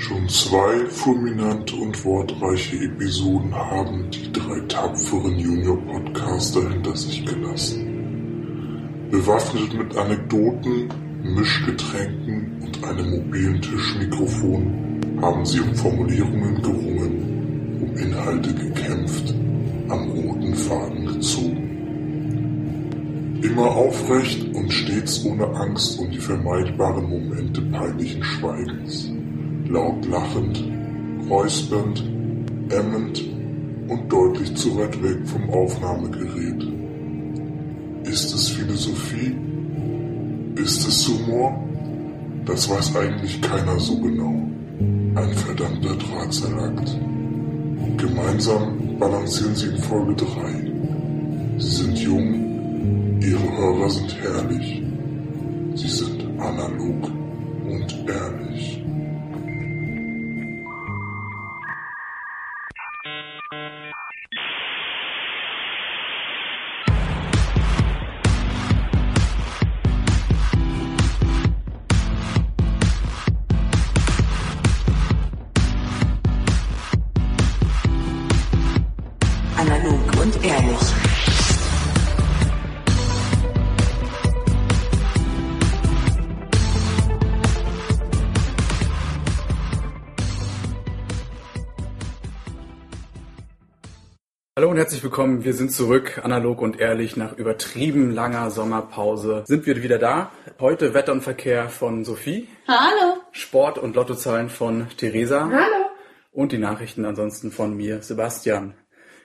Schon zwei fulminante und wortreiche Episoden haben die drei tapferen Junior-Podcaster hinter sich gelassen. Bewaffnet mit Anekdoten, Mischgetränken und einem mobilen Tischmikrofon haben sie um Formulierungen gerungen, um Inhalte gekämpft, am roten Faden gezogen. Immer aufrecht und stets ohne Angst um die vermeidbaren Momente peinlichen Schweigens. Laut lachend, räuspernd, ämmend und deutlich zu weit weg vom Aufnahmegerät. Ist es Philosophie? Ist es Humor? Das weiß eigentlich keiner so genau. Ein verdammter Drahtseilakt. Gemeinsam balancieren sie in Folge 3. Sie sind jung, ihre Hörer sind herrlich. Sie sind analog und ehrlich. Herzlich willkommen. Wir sind zurück, analog und ehrlich. Nach übertrieben langer Sommerpause sind wir wieder da. Heute Wetter und Verkehr von Sophie, Hallo. Sport und Lottozahlen von Theresa Hallo. und die Nachrichten ansonsten von mir, Sebastian.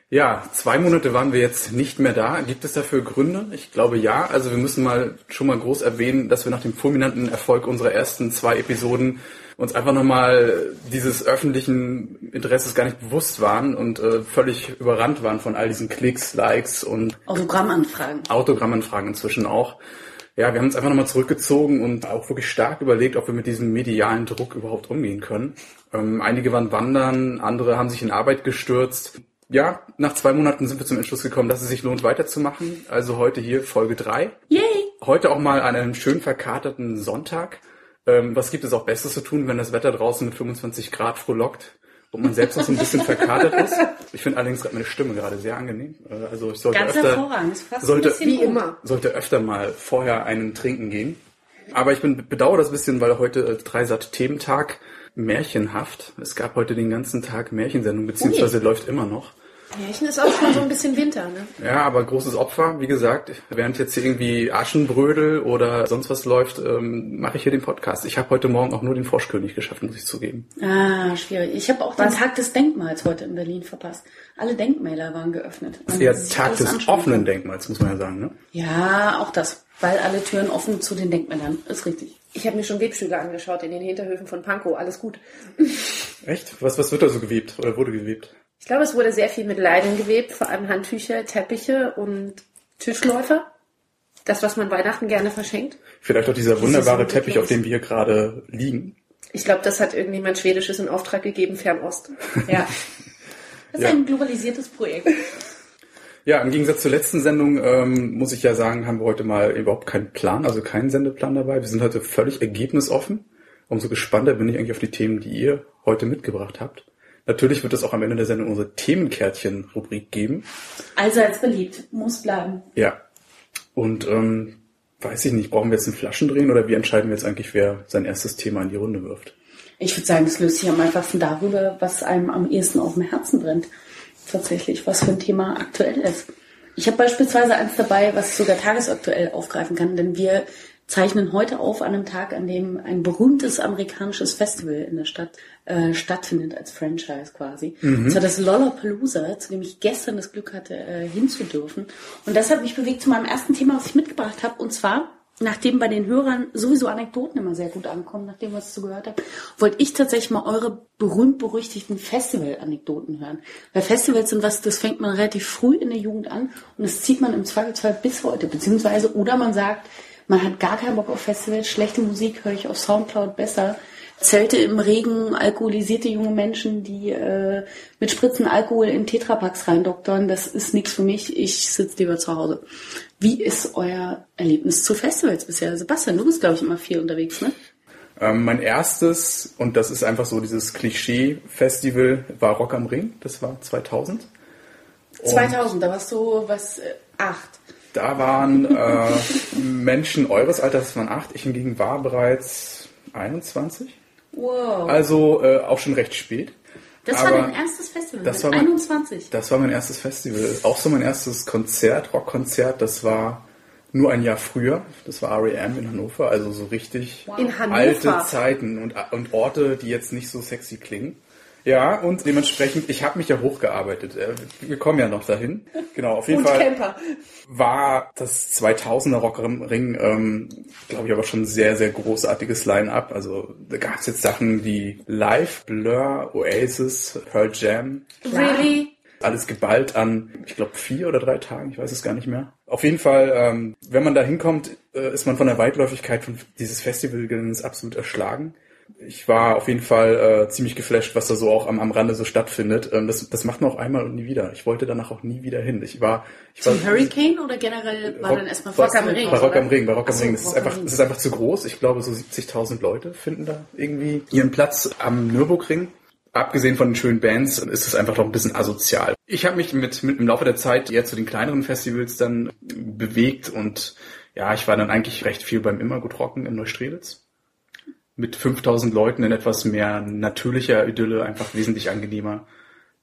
Ja, zwei Monate waren wir jetzt nicht mehr da. Gibt es dafür Gründe? Ich glaube ja. Also wir müssen mal schon mal groß erwähnen, dass wir nach dem fulminanten Erfolg unserer ersten zwei Episoden uns einfach nochmal dieses öffentlichen Interesses gar nicht bewusst waren und äh, völlig überrannt waren von all diesen Klicks, Likes und Autogrammanfragen. Autogrammanfragen inzwischen auch. Ja, wir haben uns einfach nochmal zurückgezogen und auch wirklich stark überlegt, ob wir mit diesem medialen Druck überhaupt umgehen können. Ähm, einige waren wandern, andere haben sich in Arbeit gestürzt. Ja, nach zwei Monaten sind wir zum Entschluss gekommen, dass es sich lohnt, weiterzumachen. Also heute hier Folge drei. Yay. Heute auch mal an einem schön verkaterten Sonntag. Ähm, was gibt es auch Besseres zu tun, wenn das Wetter draußen mit 25 Grad frohlockt und man selbst noch so ein bisschen verkatert ist? Ich finde allerdings gerade meine Stimme gerade sehr angenehm. Äh, Also ich sollte Ganz öfter, hervorragend. Ist fast sollte- ein bisschen Wie gut. immer. sollte öfter mal vorher einen trinken gehen. Aber ich bin bedauere das ein bisschen, weil heute äh, Dreisat Thementag märchenhaft. Es gab heute den ganzen Tag Märchensendung, beziehungsweise läuft immer noch. Märchen ist auch schon so ein bisschen Winter, ne? Ja, aber großes Opfer, wie gesagt. Während jetzt hier irgendwie Aschenbrödel oder sonst was läuft, ähm, mache ich hier den Podcast. Ich habe heute Morgen auch nur den Froschkönig geschafft, muss ich zugeben. Ah, schwierig. Ich habe auch den Tag des Denkmals heute in Berlin verpasst. Alle Denkmäler waren geöffnet. Man Der sich Tag des anschauen offenen. Denkmals, muss man ja sagen. Ne? Ja, auch das. Weil alle Türen offen zu den Denkmälern. Ist richtig. Ich habe mir schon Webstühle angeschaut in den Hinterhöfen von Pankow. Alles gut. Echt? Was, was wird da so gewebt oder wurde gewebt? Ich glaube, es wurde sehr viel mit Leinen gewebt, vor allem Handtücher, Teppiche und Tischläufer. Das, was man Weihnachten gerne verschenkt. Vielleicht auch dieser wunderbare Teppich, auf dem wir hier gerade liegen. Ich glaube, das hat irgendjemand Schwedisches in Auftrag gegeben, Fernost. Ja. Das ist Ja. ein globalisiertes Projekt. Ja, im Gegensatz zur letzten Sendung ähm, muss ich ja sagen, haben wir heute mal überhaupt keinen Plan, also keinen Sendeplan dabei. Wir sind heute völlig ergebnisoffen. Umso gespannter bin ich eigentlich auf die Themen, die ihr heute mitgebracht habt. Natürlich wird es auch am Ende der Sendung unsere Themenkärtchen-Rubrik geben. Allseits beliebt. Muss bleiben. Ja. Und ähm, weiß ich nicht, brauchen wir jetzt einen Flaschendrehen oder wie entscheiden wir jetzt eigentlich, wer sein erstes Thema in die Runde wirft? Ich würde sagen, es löst sich am einfachsten darüber, was einem am ehesten auf dem Herzen brennt. Tatsächlich, was für ein Thema aktuell ist. Ich habe beispielsweise eins dabei, was ich sogar tagesaktuell aufgreifen kann, denn wir zeichnen heute auf an einem Tag, an dem ein berühmtes amerikanisches Festival in der Stadt äh, stattfindet, als Franchise quasi. Und zwar das Lollapalooza, zu dem ich gestern das Glück hatte, äh, hinzudürfen. Und das hat mich bewegt zu meinem ersten Thema, was ich mitgebracht habe, und zwar nachdem bei den Hörern sowieso Anekdoten immer sehr gut ankommen, nachdem was ich so gehört habe, wollte ich tatsächlich mal eure berühmt-berüchtigten Festival-Anekdoten hören. Weil Festivals sind was, das fängt man relativ früh in der Jugend an und das zieht man im Zweifelsfall bis heute. Beziehungsweise, oder man sagt, man hat gar keinen Bock auf Festivals, schlechte Musik höre ich auf Soundcloud besser. Zelte im Regen, alkoholisierte junge Menschen, die äh, mit Spritzen Alkohol in Tetrapacks reindoktern, das ist nichts für mich, ich sitze lieber zu Hause. Wie ist euer Erlebnis zu Festivals bisher? Sebastian, du bist, glaube ich, immer viel unterwegs, ne? Ähm, mein erstes, und das ist einfach so dieses Klischee-Festival, war Rock am Ring. Das war 2000. 2000, da warst du was, äh, acht. Da waren äh, Menschen eures Alters, das waren acht. Ich hingegen war bereits 21. Wow. Also äh, auch schon recht spät. das war aber dein erstes Festival das war mein- 21. Das war mein erstes Festival. Auch so mein erstes Konzert, Rockkonzert. Das war nur ein Jahr früher. Das war REM in Hannover. Also so richtig In Hannover. alte Zeiten und, und Orte, die jetzt nicht so sexy klingen. Ja, und dementsprechend, ich habe mich ja hochgearbeitet. Äh, Wir kommen ja noch dahin. Genau, auf jeden Und Fall Camper. war das 2000er Rock Ring, ähm, glaube ich, aber schon ein sehr, sehr großartiges Line-Up. Also da gab es jetzt Sachen wie Live, Blur, Oasis, Pearl Jam, Really? alles geballt an, ich glaube, vier oder drei Tagen, ich weiß es gar nicht mehr. Auf jeden Fall, ähm, wenn man da hinkommt, äh, ist man von der Weitläufigkeit von dieses Festivalgeländes absolut erschlagen. Ich war auf jeden Fall äh, ziemlich geflasht, was da so auch am, am Rande so stattfindet. Ähm, das, das macht man auch einmal und nie wieder. Ich wollte danach auch nie wieder hin. Ich war, ich war Zum Hurricane oder generell war Rock- dann erstmal Rock am Ring. bei Rock am Ring, bei Rock am Ring. Das ist einfach, es ist einfach zu groß. Ich glaube, so 70.000 Leute finden da irgendwie ihren Platz am Nürburgring. Abgesehen von den schönen Bands ist es einfach doch ein bisschen asozial. Ich habe mich mit, mit im Laufe der Zeit eher zu den kleineren Festivals dann bewegt und ja, ich war dann eigentlich recht viel beim Immergut Rocken in Neustrelitz. Mit 5000 Leuten in etwas mehr natürlicher Idylle, einfach wesentlich angenehmer.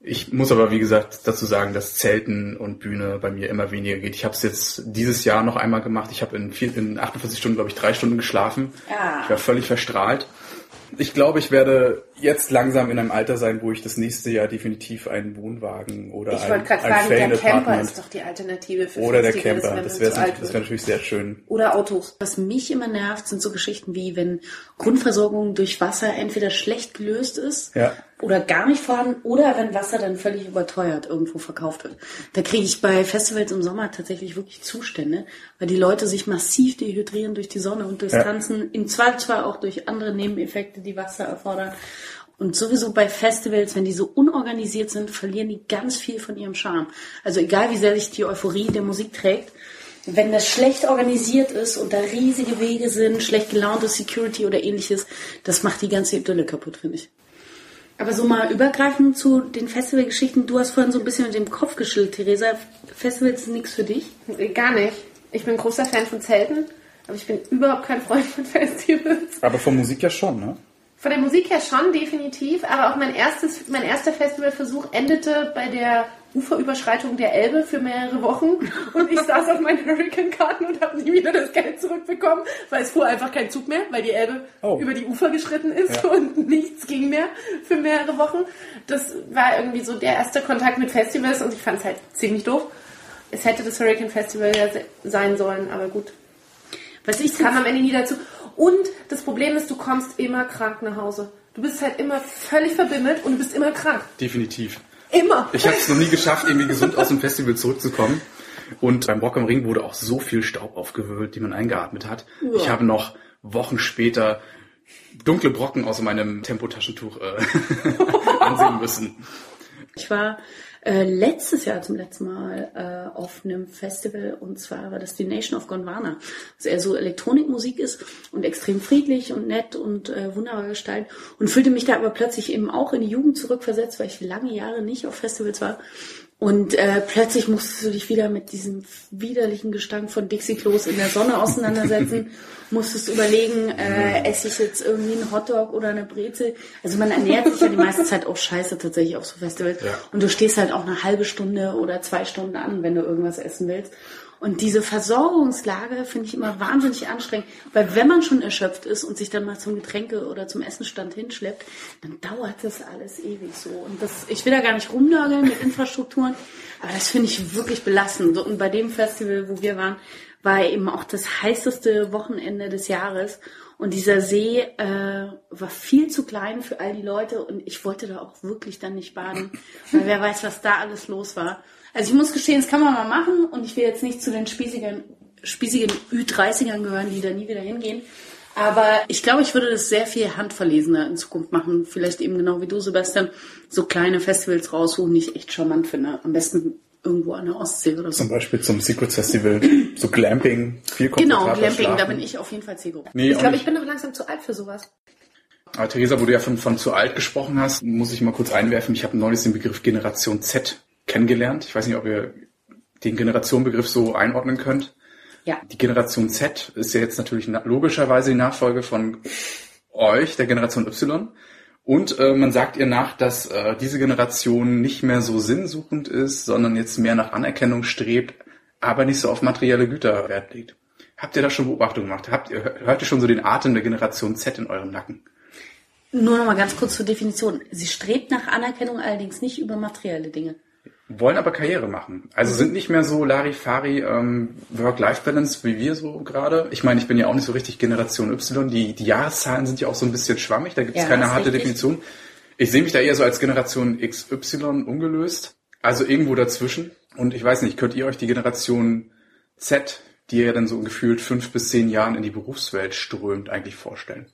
Ich muss aber, wie gesagt, dazu sagen, dass Zelten und Bühne bei mir immer weniger geht. Ich habe es jetzt dieses Jahr noch einmal gemacht. Ich habe in, vier- in 48 Stunden, glaube ich, drei Stunden geschlafen. Ah. Ich war völlig verstrahlt. Ich glaube, ich werde jetzt langsam in einem Alter sein, wo ich das nächste Jahr definitiv einen Wohnwagen oder Ich ein, wollte gerade ein fragen, der Camper Apartment ist doch die Alternative für oder der Camper. Das wäre wär natürlich sehr schön. Oder Autos. Was mich immer nervt, sind so Geschichten wie, wenn Grundversorgung durch Wasser entweder schlecht gelöst ist Ja. Oder gar nicht vorhanden oder wenn Wasser dann völlig überteuert irgendwo verkauft wird. Da kriege ich bei Festivals im Sommer tatsächlich wirklich Zustände, weil die Leute sich massiv dehydrieren durch die Sonne und durchs Ja. Tanzen, im Zweifelsfall auch durch andere Nebeneffekte, die Wasser erfordern. Und sowieso bei Festivals, wenn die so unorganisiert sind, verlieren die ganz viel von ihrem Charme. Also egal wie sehr sich die Euphorie der Musik trägt, wenn das schlecht organisiert ist und da riesige Wege sind, schlecht gelaunte Security oder ähnliches, das macht die ganze Idylle kaputt, finde ich. Aber so mal übergreifend zu den Festivalgeschichten, du hast vorhin so ein bisschen mit dem Kopf geschüttelt, Theresa. Festivals sind nichts für dich. Gar nicht. Ich bin großer Fan von Zelten, aber ich bin überhaupt kein Freund von Festivals. Aber von Musik ja schon, ne? Von der Musik her schon definitiv, aber auch mein erstes, mein erster Festivalversuch endete bei der Uferüberschreitung der Elbe für mehrere Wochen und ich saß auf meinen Hurricane-Karten und habe nie wieder das Geld zurückbekommen, weil es fuhr einfach kein Zug mehr, weil die Elbe Oh. über die Ufer geschritten ist Ja. und nichts ging mehr für mehrere Wochen. Das war irgendwie so der erste Kontakt mit Festivals und ich fand es halt ziemlich doof. Es hätte das Hurricane Festival ja se- sein sollen, aber gut Was ich kam am Ende nie dazu. Und das Problem ist, du kommst immer krank nach Hause. Du bist halt immer völlig verbimmelt und du bist immer krank. Definitiv. Immer. Ich habe es noch nie geschafft, irgendwie gesund aus dem Festival zurückzukommen. Und beim Rock am Ring wurde auch so viel Staub aufgewirbelt, die man eingeatmet hat. Ich habe noch Wochen später dunkle Brocken aus meinem Tempotaschentuch äh, ansehen müssen. Ich war äh, letztes Jahr zum letzten Mal äh, auf einem Festival und zwar war das die Nation of Gondwana, was eher so Elektronikmusik ist und extrem friedlich und nett und äh, wunderbar gestaltet und fühlte mich da aber plötzlich eben auch in die Jugend zurückversetzt, weil ich lange Jahre nicht auf Festivals war. Und äh, plötzlich musstest du dich wieder mit diesem widerlichen Gestank von Dixie-Klos in der Sonne auseinandersetzen. musstest überlegen, äh, esse ich jetzt irgendwie einen Hotdog oder eine Brezel. Also man ernährt sich ja die meiste Zeit auch scheiße tatsächlich auf so Festivals. Ja. Und du stehst halt auch eine halbe Stunde oder zwei Stunden an, wenn du irgendwas essen willst. Und diese Versorgungslage finde ich immer wahnsinnig anstrengend, weil wenn man schon erschöpft ist und sich dann mal zum Getränke oder zum Essenstand hinschleppt, dann dauert das alles ewig so. Und das, ich will da gar nicht rumnörgeln mit Infrastrukturen, aber das finde ich wirklich belastend. Und bei dem Festival, wo wir waren, war eben auch das heißeste Wochenende des Jahres. Und dieser See äh, war viel zu klein für all die Leute und ich wollte da auch wirklich dann nicht baden, weil wer weiß, was da alles los war. Also ich muss gestehen, das kann man mal machen und ich will jetzt nicht zu den spießigen, spießigen Ü30ern gehören, die da nie wieder hingehen. Aber ich glaube, ich würde das sehr viel handverlesener in Zukunft machen. Vielleicht eben genau wie du, Sebastian, so kleine Festivals raussuchen, die ich echt charmant finde. Am besten irgendwo an der Ostsee oder so. Zum Beispiel zum Secret Festival, so Glamping, viel Genau, Glamping, da schlafen. bin ich auf jeden Fall Zielgruppe. Nee, Ich glaube, ich bin noch langsam zu alt für sowas. Aber Theresa, wo du ja von, von zu alt gesprochen hast, muss ich mal kurz einwerfen. Ich habe neulich den Begriff Generation Z kennengelernt. Ich weiß nicht, ob ihr den Generationenbegriff so einordnen könnt. Ja. Die Generation Z ist ja jetzt natürlich na logischerweise die Nachfolge von euch, der Generation Y. Und äh, man sagt ihr nach, dass äh, diese Generation nicht mehr so sinnsuchend ist, sondern jetzt mehr nach Anerkennung strebt, aber nicht so auf materielle Güter Wert legt. Habt ihr da schon Beobachtungen gemacht? Habt ihr, hört ihr schon so den Atem der Generation Z in eurem Nacken? Nur noch mal ganz kurz zur Definition. Sie strebt nach Anerkennung allerdings nicht über materielle Dinge. Wollen aber Karriere machen. Also sind nicht mehr so Larifari ähm, Work-Life-Balance wie wir so gerade. Ich meine, ich bin ja auch nicht so richtig Generation Y. Die, die Jahreszahlen sind ja auch so ein bisschen schwammig. Da gibt es Ja, keine harte richtig. Definition. Ich sehe mich da eher so als Generation XY ungelöst. Also irgendwo dazwischen. Und ich weiß nicht, könnt ihr euch die Generation Z, die ja dann so gefühlt fünf bis zehn Jahren in die Berufswelt strömt, eigentlich vorstellen?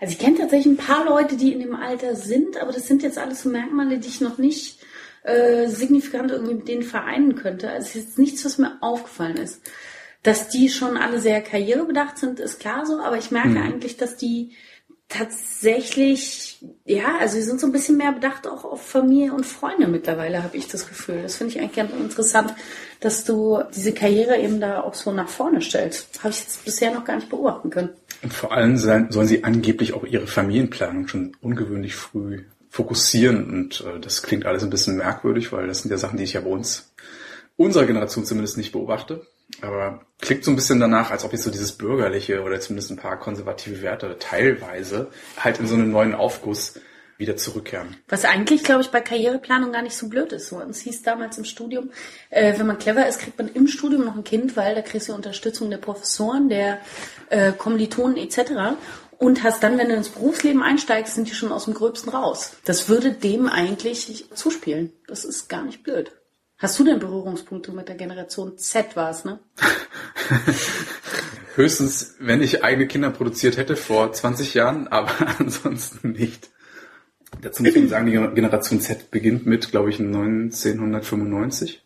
Also ich kenne tatsächlich ein paar Leute, die in dem Alter sind, aber das sind jetzt alles so Merkmale, die ich noch nicht äh, signifikant irgendwie mit denen vereinen könnte. Also es ist jetzt nichts, was mir aufgefallen ist. Dass die schon alle sehr karrierebedacht sind, ist klar so, aber ich merke eigentlich, dass die tatsächlich, ja, also sie sind so ein bisschen mehr bedacht auch auf Familie und Freunde mittlerweile, habe ich das Gefühl. Das finde ich eigentlich ganz interessant, dass du diese Karriere eben da auch so nach vorne stellst. Habe ich jetzt bisher noch gar nicht beobachten können. Und vor allem sollen sie angeblich auch ihre Familienplanung schon ungewöhnlich früh fokussieren. Und äh, das klingt alles ein bisschen merkwürdig, weil das sind ja Sachen, die ich ja bei uns, unserer Generation zumindest nicht beobachte. Aber klingt so ein bisschen danach, als ob jetzt so dieses bürgerliche oder zumindest ein paar konservative Werte teilweise halt in so einen neuen Aufguss wieder zurückkehren. Was eigentlich, glaube ich, bei Karriereplanung gar nicht so blöd ist. Uns hieß damals im Studium, äh, wenn man clever ist, kriegt man im Studium noch ein Kind, weil da kriegst du Unterstützung der Professoren, der äh, Kommilitonen etc. Und hast dann, wenn du ins Berufsleben einsteigst, sind die schon aus dem Gröbsten raus. Das würde dem eigentlich zuspielen. Das ist gar nicht blöd. Hast du denn Berührungspunkte mit der Generation Z war's, ne? Höchstens, wenn ich eigene Kinder produziert hätte vor 20 Jahren, aber ansonsten nicht. Dazu muss man sagen, die Generation Z beginnt mit, glaube ich, 1995.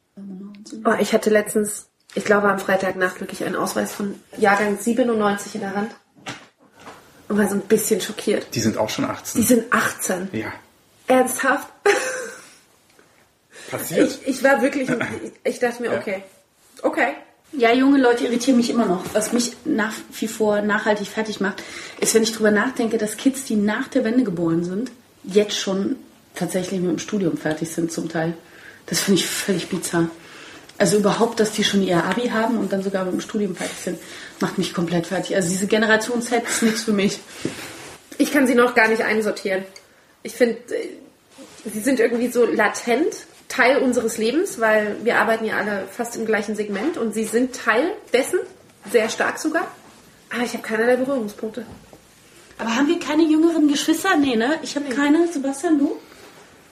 Oh, ich hatte letztens, ich glaube am Freitagnacht wirklich einen Ausweis von Jahrgang 97 in der Hand. Und war so ein bisschen schockiert. Die sind auch schon Die 18. sind 18. Ja. Ernsthaft? Passiert. Ich, ich war wirklich, ich, dachte mir, okay. Okay. Ja, junge Leute irritieren mich immer noch. Was mich nach wie vor nachhaltig fertig macht, ist, wenn ich drüber nachdenke, dass Kids, die nach der Wende geboren sind, jetzt schon tatsächlich mit dem Studium fertig sind zum Teil. Das finde ich völlig bizarr. Also überhaupt, dass die schon ihr Abi haben und dann sogar mit dem Studium fertig sind, macht mich komplett fertig. Also diese Generation Z ist nichts für mich. Ich kann sie noch gar nicht einsortieren. Ich finde, äh, sie sind irgendwie so latent Teil unseres Lebens, weil wir arbeiten ja alle fast im gleichen Segment und sie sind Teil dessen, sehr stark sogar. Aber ich habe keinerlei Berührungspunkte. Aber haben wir keine jüngeren Geschwister? Nee, ne? Ich habe keine. Sebastian, du?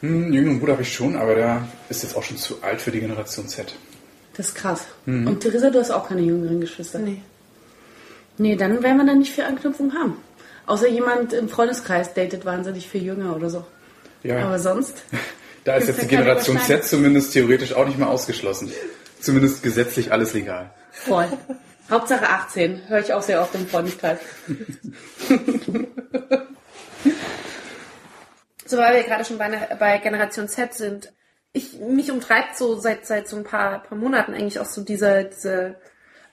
Hm, jüngeren Bruder habe ich schon, aber der ist jetzt auch schon zu alt für die Generation Z. Das ist krass. Und Theresa, du hast auch keine jüngeren Geschwister? Nee. Nee, dann werden wir da nicht viel Anknüpfung haben. Außer jemand im Freundeskreis datet wahnsinnig viel jünger oder so. Ja, Aber sonst? da ist jetzt die Generation Z zumindest theoretisch auch nicht mehr ausgeschlossen. Zumindest gesetzlich alles legal. Voll. Hauptsache 18. Höre ich auch sehr oft im Freundeskreis. So, weil wir gerade schon bei, einer- bei Generation Z sind. Ich, mich umtreibt so seit, seit so ein paar, paar Monaten eigentlich auch so diese, diese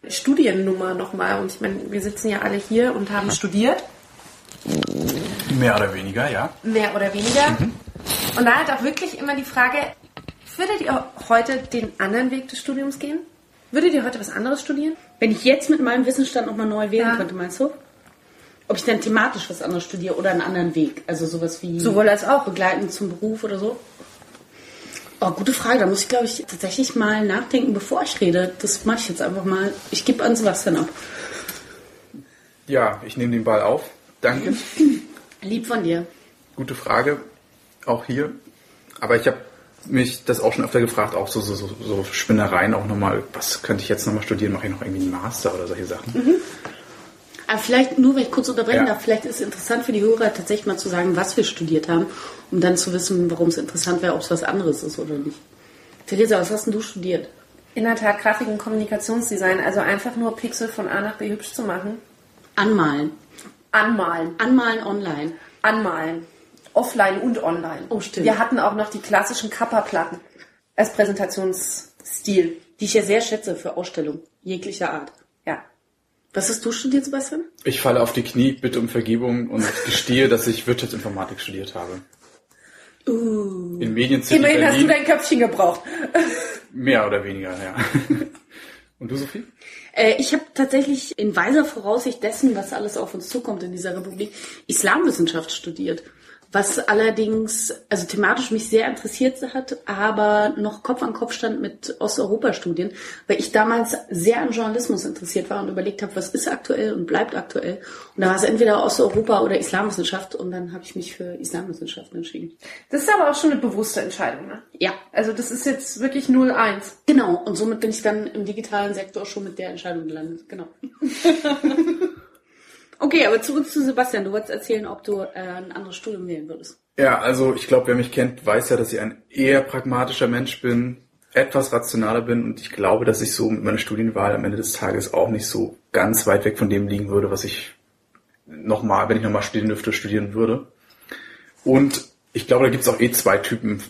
Studiennummer nochmal. Und ich meine, wir sitzen ja alle hier und haben studiert, Mehr oder weniger, ja. mehr oder weniger. Und da halt auch wirklich immer die Frage, würdet ihr heute den anderen Weg des Studiums gehen? Würdet ihr heute was anderes studieren? Wenn ich jetzt mit meinem Wissensstand nochmal neu wählen Ja. könnte, meinst du? Ob ich dann thematisch was anderes studiere oder einen anderen Weg? Also sowas wie Sowohl als auch. begleitend zum Beruf oder so? Oh, gute Frage. Da muss ich, glaube ich, tatsächlich mal nachdenken, bevor ich rede. Das mache ich jetzt einfach mal. Ich gebe an Sebastian ab. Ja, ich nehme den Ball auf. Danke. Lieb von dir. Gute Frage, auch hier. Aber ich habe mich das auch schon öfter gefragt, auch so, so, so, Spinnereien auch nochmal, was könnte ich jetzt nochmal studieren? Mache ich noch irgendwie einen Master oder solche Sachen? Aber vielleicht, nur wenn ich kurz unterbrechen Ja. darf, vielleicht ist es interessant für die Hörer tatsächlich mal zu sagen, was wir studiert haben, um dann zu wissen, warum es interessant wäre, ob es was anderes ist oder nicht. Theresa, was hast denn du studiert? In der Tat Grafik- und Kommunikationsdesign, also einfach nur Pixel von A nach B hübsch zu machen. Anmalen. Anmalen. Anmalen online. Anmalen. Offline und online. Oh, stimmt. Wir hatten auch noch die klassischen Kappa-Platten als Präsentationsstil. Die ich ja sehr schätze für Ausstellungen jeglicher Art. Was hast du studiert, Sebastian? Ich falle auf die Knie, bitte um Vergebung und gestehe, dass ich Wirtschaftsinformatik studiert habe. Uh. In Medien Immerhin hast du Berlin. dein Köpfchen gebraucht. Mehr oder weniger, ja. Und du, Sophie? Äh, ich habe tatsächlich in weiser Voraussicht dessen, was alles auf uns zukommt in dieser Republik, Islamwissenschaft studiert. Was allerdings, also thematisch mich sehr interessiert hat, aber noch Kopf an Kopf stand mit Osteuropa-Studien, weil ich damals sehr an Journalismus interessiert war und überlegt habe, was ist aktuell und bleibt aktuell. Und da war es entweder Osteuropa oder Islamwissenschaft und dann habe ich mich für Islamwissenschaften entschieden. Das ist aber auch schon eine bewusste Entscheidung, ne? Ja, Also das ist jetzt wirklich 0-1. genau. Und somit bin ich dann im digitalen Sektor schon mit der Entscheidung gelandet. Genau. okay, aber zurück zu Sebastian. Du wolltest erzählen, ob du äh, ein anderes Studium wählen würdest. Ja, also ich glaube, wer mich kennt, weiß ja, dass ich ein eher pragmatischer Mensch bin, etwas rationaler bin und ich glaube, dass ich so mit meiner Studienwahl am Ende des Tages auch nicht so ganz weit weg von dem liegen würde, was ich nochmal, wenn ich nochmal studieren dürfte, studieren würde. Und ich glaube, da gibt es auch eh zwei Typen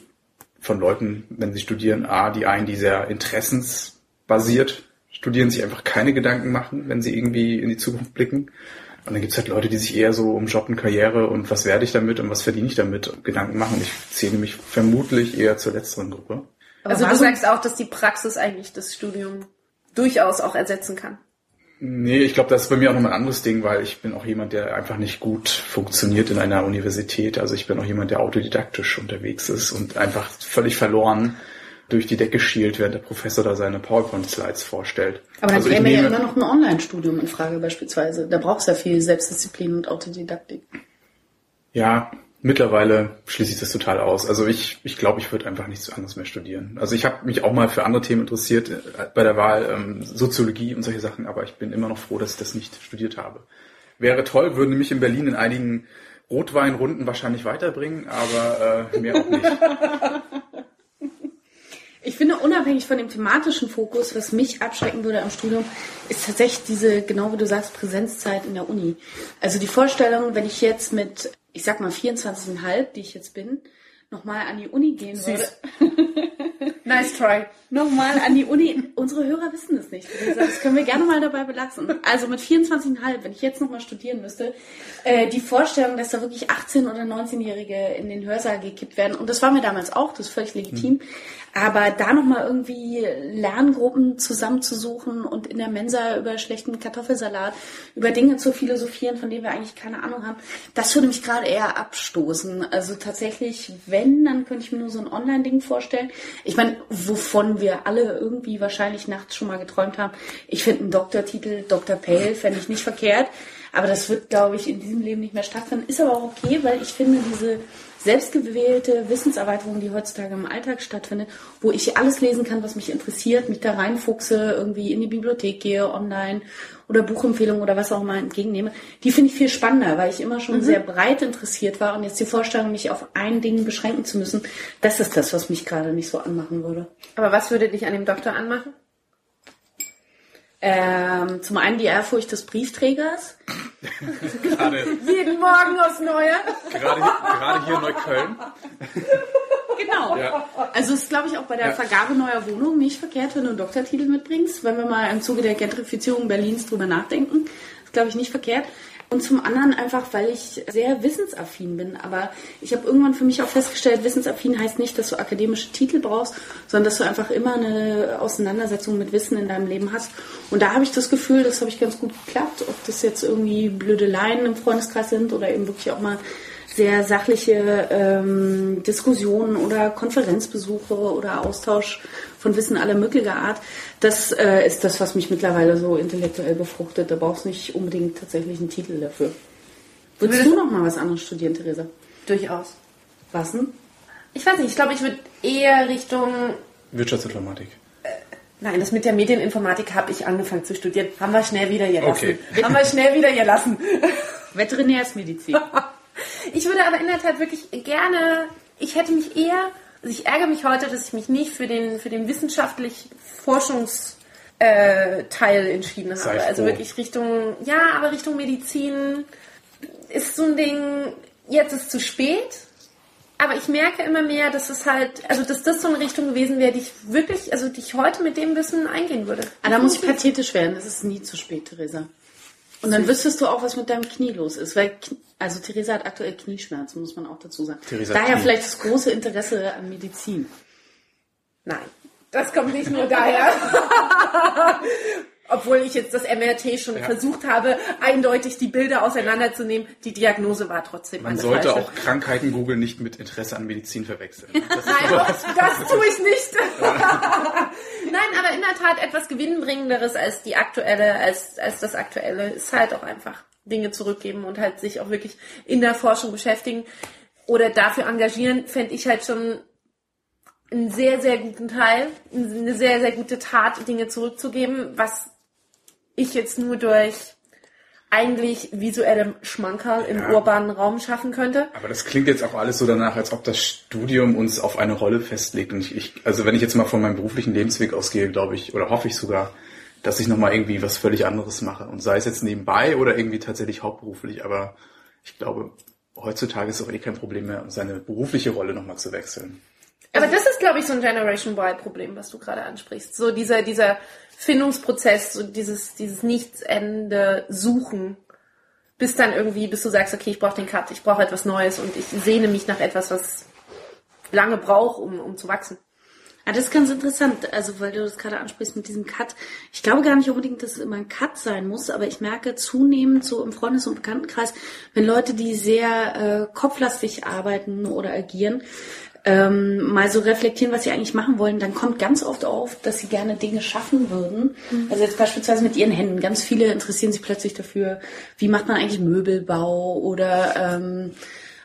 von Leuten, wenn sie studieren. A, die einen, die sehr interessensbasiert studieren, sich einfach keine Gedanken machen, wenn sie irgendwie in die Zukunft blicken. Und dann gibt's halt Leute, die sich eher so um Job und Karriere und was werde ich damit und was verdiene ich damit Gedanken machen. Ich zähle mich vermutlich eher zur letzteren Gruppe. Aber also du sagst auch, dass die Praxis eigentlich das Studium durchaus auch ersetzen kann. Nee, ich glaube, das ist bei mir auch nochmal ein anderes Ding, weil ich bin auch jemand, der einfach nicht gut funktioniert in einer Universität. Also ich bin auch jemand, der autodidaktisch unterwegs ist und einfach völlig verloren durch die Decke schielt, während der Professor da seine PowerPoint-Slides vorstellt. Aber dann also ich käme ja nehme, immer noch ein Online-Studium in Frage beispielsweise. Da brauchst du ja viel Selbstdisziplin und Autodidaktik. ja, mittlerweile schließe ich das total aus. Also ich, ich glaube, ich würde einfach nichts anderes mehr studieren. Also ich habe mich auch mal für andere Themen interessiert äh, bei der Wahl, ähm, Soziologie und solche Sachen, aber ich bin immer noch froh, dass ich das nicht studiert habe. Wäre toll, würde mich in Berlin in einigen Rotweinrunden wahrscheinlich weiterbringen, aber äh, mehr auch nicht. Ich finde, unabhängig von dem thematischen Fokus, was mich abschrecken würde am Studium, ist tatsächlich diese, genau wie du sagst, Präsenzzeit in der Uni. Also die Vorstellung, wenn ich jetzt mit, ich sag mal 24,5, die ich jetzt bin, nochmal an die Uni gehen würde. Nice try. Nochmal an die Uni. Unsere Hörer wissen es nicht. Das können wir gerne mal dabei belassen. Also mit 24,5, wenn ich jetzt nochmal studieren müsste, äh, die Vorstellung, dass da wirklich 18- oder 19-Jährige in den Hörsaal gekippt werden. Und das war mir damals auch, das ist völlig legitim. Aber da nochmal irgendwie Lerngruppen zusammenzusuchen und in der Mensa über schlechten Kartoffelsalat, über Dinge zu philosophieren, von denen wir eigentlich keine Ahnung haben, das würde mich gerade eher abstoßen. Also tatsächlich, wenn, dann könnte ich mir nur so ein Online-Ding vorstellen. Ich meine, wovon wir alle irgendwie wahrscheinlich nachts schon mal geträumt haben. Ich finde einen Doktortitel, Dr. Pale, fände ich nicht verkehrt. Aber das wird, glaube ich, in diesem Leben nicht mehr stattfinden. Ist aber auch okay, weil ich finde, diese selbstgewählte Wissenserweiterung, die heutzutage im Alltag stattfindet, wo ich alles lesen kann, was mich interessiert, mich da reinfuchse, irgendwie in die Bibliothek gehe, online oder Buchempfehlungen oder was auch immer entgegennehme, die finde ich viel spannender, weil ich immer schon sehr breit interessiert war und jetzt die Vorstellung, mich auf ein Ding beschränken zu müssen, das ist das, was mich gerade nicht so anmachen würde. Aber was würde dich an dem Doktor anmachen? Ähm, zum einen die Ehrfurcht des Briefträgers. Gerade, Jeden Morgen aufs Neue. gerade, gerade hier in Neukölln. Genau. Ja. Also ist, glaube ich, auch bei der Ja. Vergabe neuer Wohnungen nicht verkehrt, wenn du einen Doktortitel mitbringst, wenn wir mal im Zuge der Gentrifizierung Berlins drüber nachdenken. Ist, glaube ich, nicht verkehrt. Und zum anderen einfach, weil ich sehr wissensaffin bin. Aber ich habe irgendwann für mich auch festgestellt, wissensaffin heißt nicht, dass du akademische Titel brauchst, sondern dass du einfach immer eine Auseinandersetzung mit Wissen in deinem Leben hast. Und da habe ich das Gefühl, das habe ich ganz gut geklappt. Ob das jetzt irgendwie Blödeleien im Freundeskreis sind oder eben wirklich auch mal sehr sachliche ähm, Diskussionen oder Konferenzbesuche oder Austausch von Wissen aller möglicher Art. Das äh, ist das, was mich mittlerweile so intellektuell befruchtet. Da brauchst du nicht unbedingt tatsächlich einen Titel dafür. Würdest du noch mal was anderes studieren, Theresa? Durchaus. Was denn? Ich weiß nicht, ich glaube, ich würde eher Richtung. Wirtschaftsinformatik. Nein, das mit der Medieninformatik habe ich angefangen zu studieren. Haben wir schnell wieder gelassen. Okay. Haben wir schnell wieder gelassen. Veterinärsmedizin. Ich würde aber in der Tat wirklich gerne, ich hätte mich eher Also ich ärgere mich heute, dass ich mich nicht für den, für den wissenschaftlich Forschungs äh, Teil entschieden Sei habe. Also froh. wirklich Richtung, ja, aber Richtung Medizin ist so ein Ding, jetzt ist zu spät. Aber ich merke immer mehr, dass es halt, also dass das so eine Richtung gewesen wäre, die ich wirklich, also die ich heute mit dem Wissen eingehen würde. Ah, da muss ich pathetisch werden. Es ist nie zu spät, Theresa. Und dann wüsstest du auch, was mit deinem Knie los ist. Weil, also Theresa hat aktuell Knieschmerzen, muss man auch dazu sagen. Theresa hat Daher Knie. vielleicht das große Interesse an Medizin. Nein, das kommt nicht nur daher. Obwohl ich jetzt das MRT schon versucht habe, eindeutig die Bilder auseinanderzunehmen. Die Diagnose war trotzdem Man sollte falsche. auch Krankheiten googeln nicht mit Interesse an Medizin verwechseln. Das Nein, das tue ich nicht. Nein, aber in der Tat etwas gewinnbringenderes als die aktuelle, als, als das aktuelle ist halt auch einfach Dinge zurückgeben und halt sich auch wirklich in der Forschung beschäftigen oder dafür engagieren, fände ich halt schon einen sehr, sehr guten Teil, eine sehr, sehr gute Tat, Dinge zurückzugeben, was ich jetzt nur durch eigentlich visuellem Schmankerl im Ja. urbanen Raum schaffen könnte. Aber das klingt jetzt auch alles so danach, als ob das Studium uns auf eine Rolle festlegt. Und ich, ich also wenn ich jetzt mal von meinem beruflichen Lebensweg ausgehe, glaube ich, oder hoffe ich sogar, dass ich nochmal irgendwie was völlig anderes mache. Und sei es jetzt nebenbei oder irgendwie tatsächlich hauptberuflich. Aber ich glaube, heutzutage ist es auch eh kein Problem mehr, seine berufliche Rolle nochmal zu wechseln. Aber das ist, glaube ich, so ein Generation Y-Problem, was du gerade ansprichst. So dieser, dieser Findungsprozess, so dieses, dieses Nichtsende Suchen, bis dann irgendwie, bis du sagst, okay, ich brauche den Cut, ich brauche etwas Neues und ich sehne mich nach etwas, was lange braucht, um, um zu wachsen. Ah, das ist ganz interessant, also weil du das gerade ansprichst mit diesem Cut. Ich glaube gar nicht unbedingt, dass es immer ein Cut sein muss, aber ich merke zunehmend so im Freundes- und Bekanntenkreis, wenn Leute, die sehr äh, kopflastig arbeiten oder agieren, ähm, mal so reflektieren, was sie eigentlich machen wollen, dann kommt ganz oft auf, dass sie gerne Dinge schaffen würden. Also jetzt beispielsweise mit ihren Händen. Ganz viele interessieren sich plötzlich dafür, wie macht man eigentlich Möbelbau oder ähm,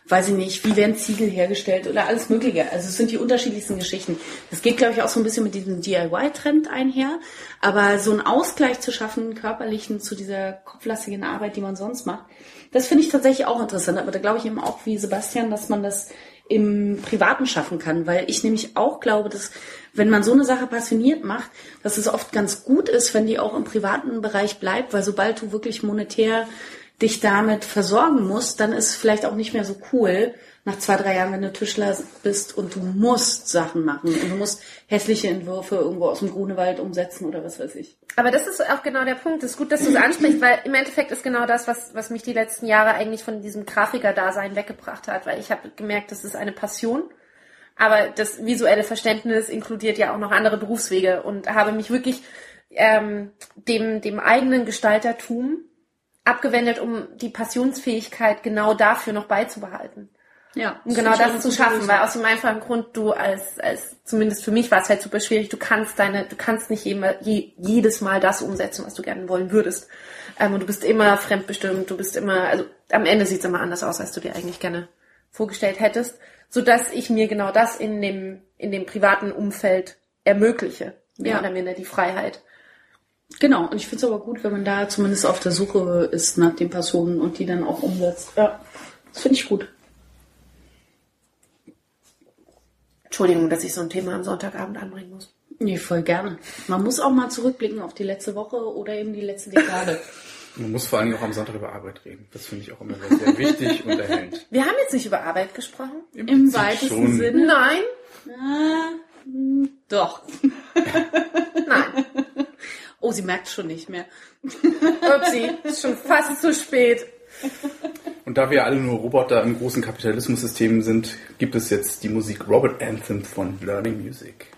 weiß ich nicht, wie werden Ziegel hergestellt oder alles Mögliche. Also es sind die unterschiedlichsten Geschichten. Das geht, glaube ich, auch so ein bisschen mit diesem DIY-Trend einher. Aber so einen Ausgleich zu schaffen, körperlichen, zu dieser kopflastigen Arbeit, die man sonst macht, das finde ich tatsächlich auch interessant. Aber da glaube ich eben auch wie Sebastian, dass man das im Privaten schaffen kann, weil ich nämlich auch glaube, dass wenn man so eine Sache passioniert macht, dass es oft ganz gut ist, wenn die auch im privaten Bereich bleibt, weil sobald du wirklich monetär dich damit versorgen musst, dann ist es vielleicht auch nicht mehr so cool, nach zwei, drei Jahren, wenn du Tischler bist und du musst Sachen machen und du musst hässliche Entwürfe irgendwo aus dem Grunewald umsetzen oder was weiß ich. Aber das ist auch genau der Punkt. Es ist gut, dass du es ansprichst, weil im Endeffekt ist genau das, was, was mich die letzten Jahre eigentlich von diesem Grafiker-Dasein weggebracht hat, weil ich habe gemerkt, das ist eine Passion. Aber das visuelle Verständnis inkludiert ja auch noch andere Berufswege und habe mich wirklich ähm, dem, dem eigenen Gestaltertum abgewendet, um die Passionsfähigkeit genau dafür noch beizubehalten. Ja, Um genau das zu schaffen, weil aus dem einfachen Grund, du als, als, zumindest für mich war es halt super schwierig, du kannst deine, du kannst nicht jema- je, jedes Mal das umsetzen, was du gerne wollen würdest. Ähm, und du bist immer fremdbestimmt, du bist immer, also am Ende sieht es immer anders aus, als du dir eigentlich gerne vorgestellt hättest, sodass ich mir genau das in dem, in dem privaten Umfeld ermögliche. Mehr Ja. oder minder die Freiheit. Genau, und ich finde es aber gut, wenn man da zumindest auf der Suche ist nach den Personen und die dann auch umsetzt. Ja, das finde ich gut. Entschuldigung, dass ich so ein Thema am Sonntagabend anbringen muss. Nee, voll gerne. Man muss auch mal zurückblicken auf die letzte Woche oder eben die letzte Dekade. Man muss vor allem auch am Sonntag über Arbeit reden. Das finde ich auch immer sehr, sehr wichtig und erhellend. Wir haben jetzt nicht über Arbeit gesprochen. Im, Im weitesten schon. Sinne. Nein, Ah, hm, doch. nein. Oh, sie merkt schon nicht mehr. Upsi, ist schon fast zu spät. Und da wir alle nur Roboter im großen Kapitalismussystem sind, gibt es jetzt die Musik Robot Anthem von Learning Music.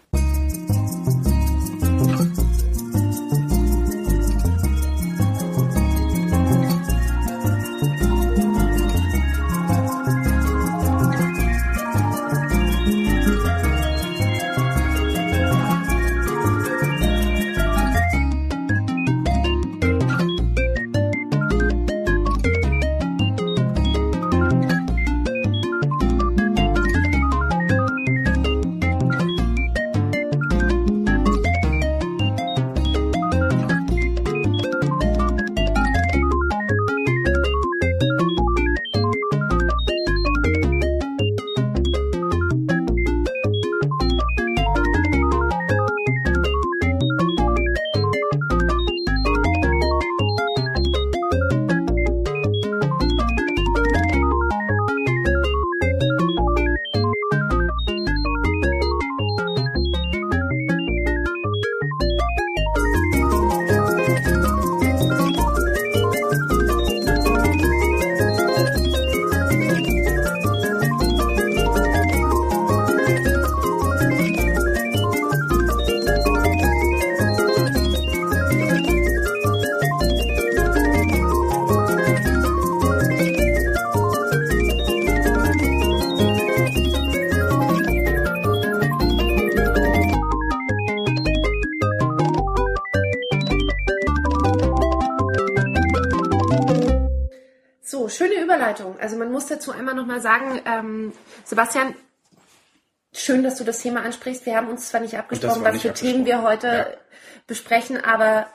Dazu einmal nochmal sagen, ähm, Sebastian, schön, dass du das Thema ansprichst. Wir haben uns zwar nicht abgesprochen, was nicht für Themen wir heute Ja. besprechen, aber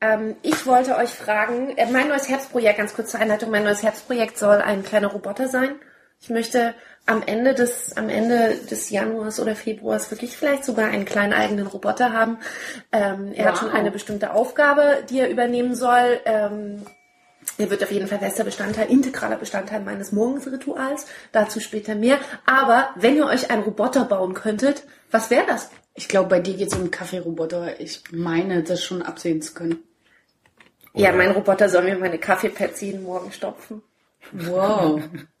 ähm, ich wollte euch fragen, äh, mein neues Herbstprojekt, ganz kurz zur Einleitung, mein neues Herbstprojekt soll ein kleiner Roboter sein. Ich möchte am Ende des, am Ende des Januars oder Februars wirklich vielleicht sogar einen kleinen eigenen Roboter haben. Ähm, er hat Wow. schon eine bestimmte Aufgabe, die er übernehmen soll. Ähm, er wird auf jeden Fall fester Bestandteil, integraler Bestandteil meines Morgensrituals. Dazu später mehr. Aber wenn ihr euch einen Roboter bauen könntet, was wäre das? Ich glaube, bei dir geht es um einen Kaffeeroboter. Ich meine, das schon absehen zu können. Ja, mein Roboter soll mir meine Kaffeepads jeden Morgen stopfen. Wow.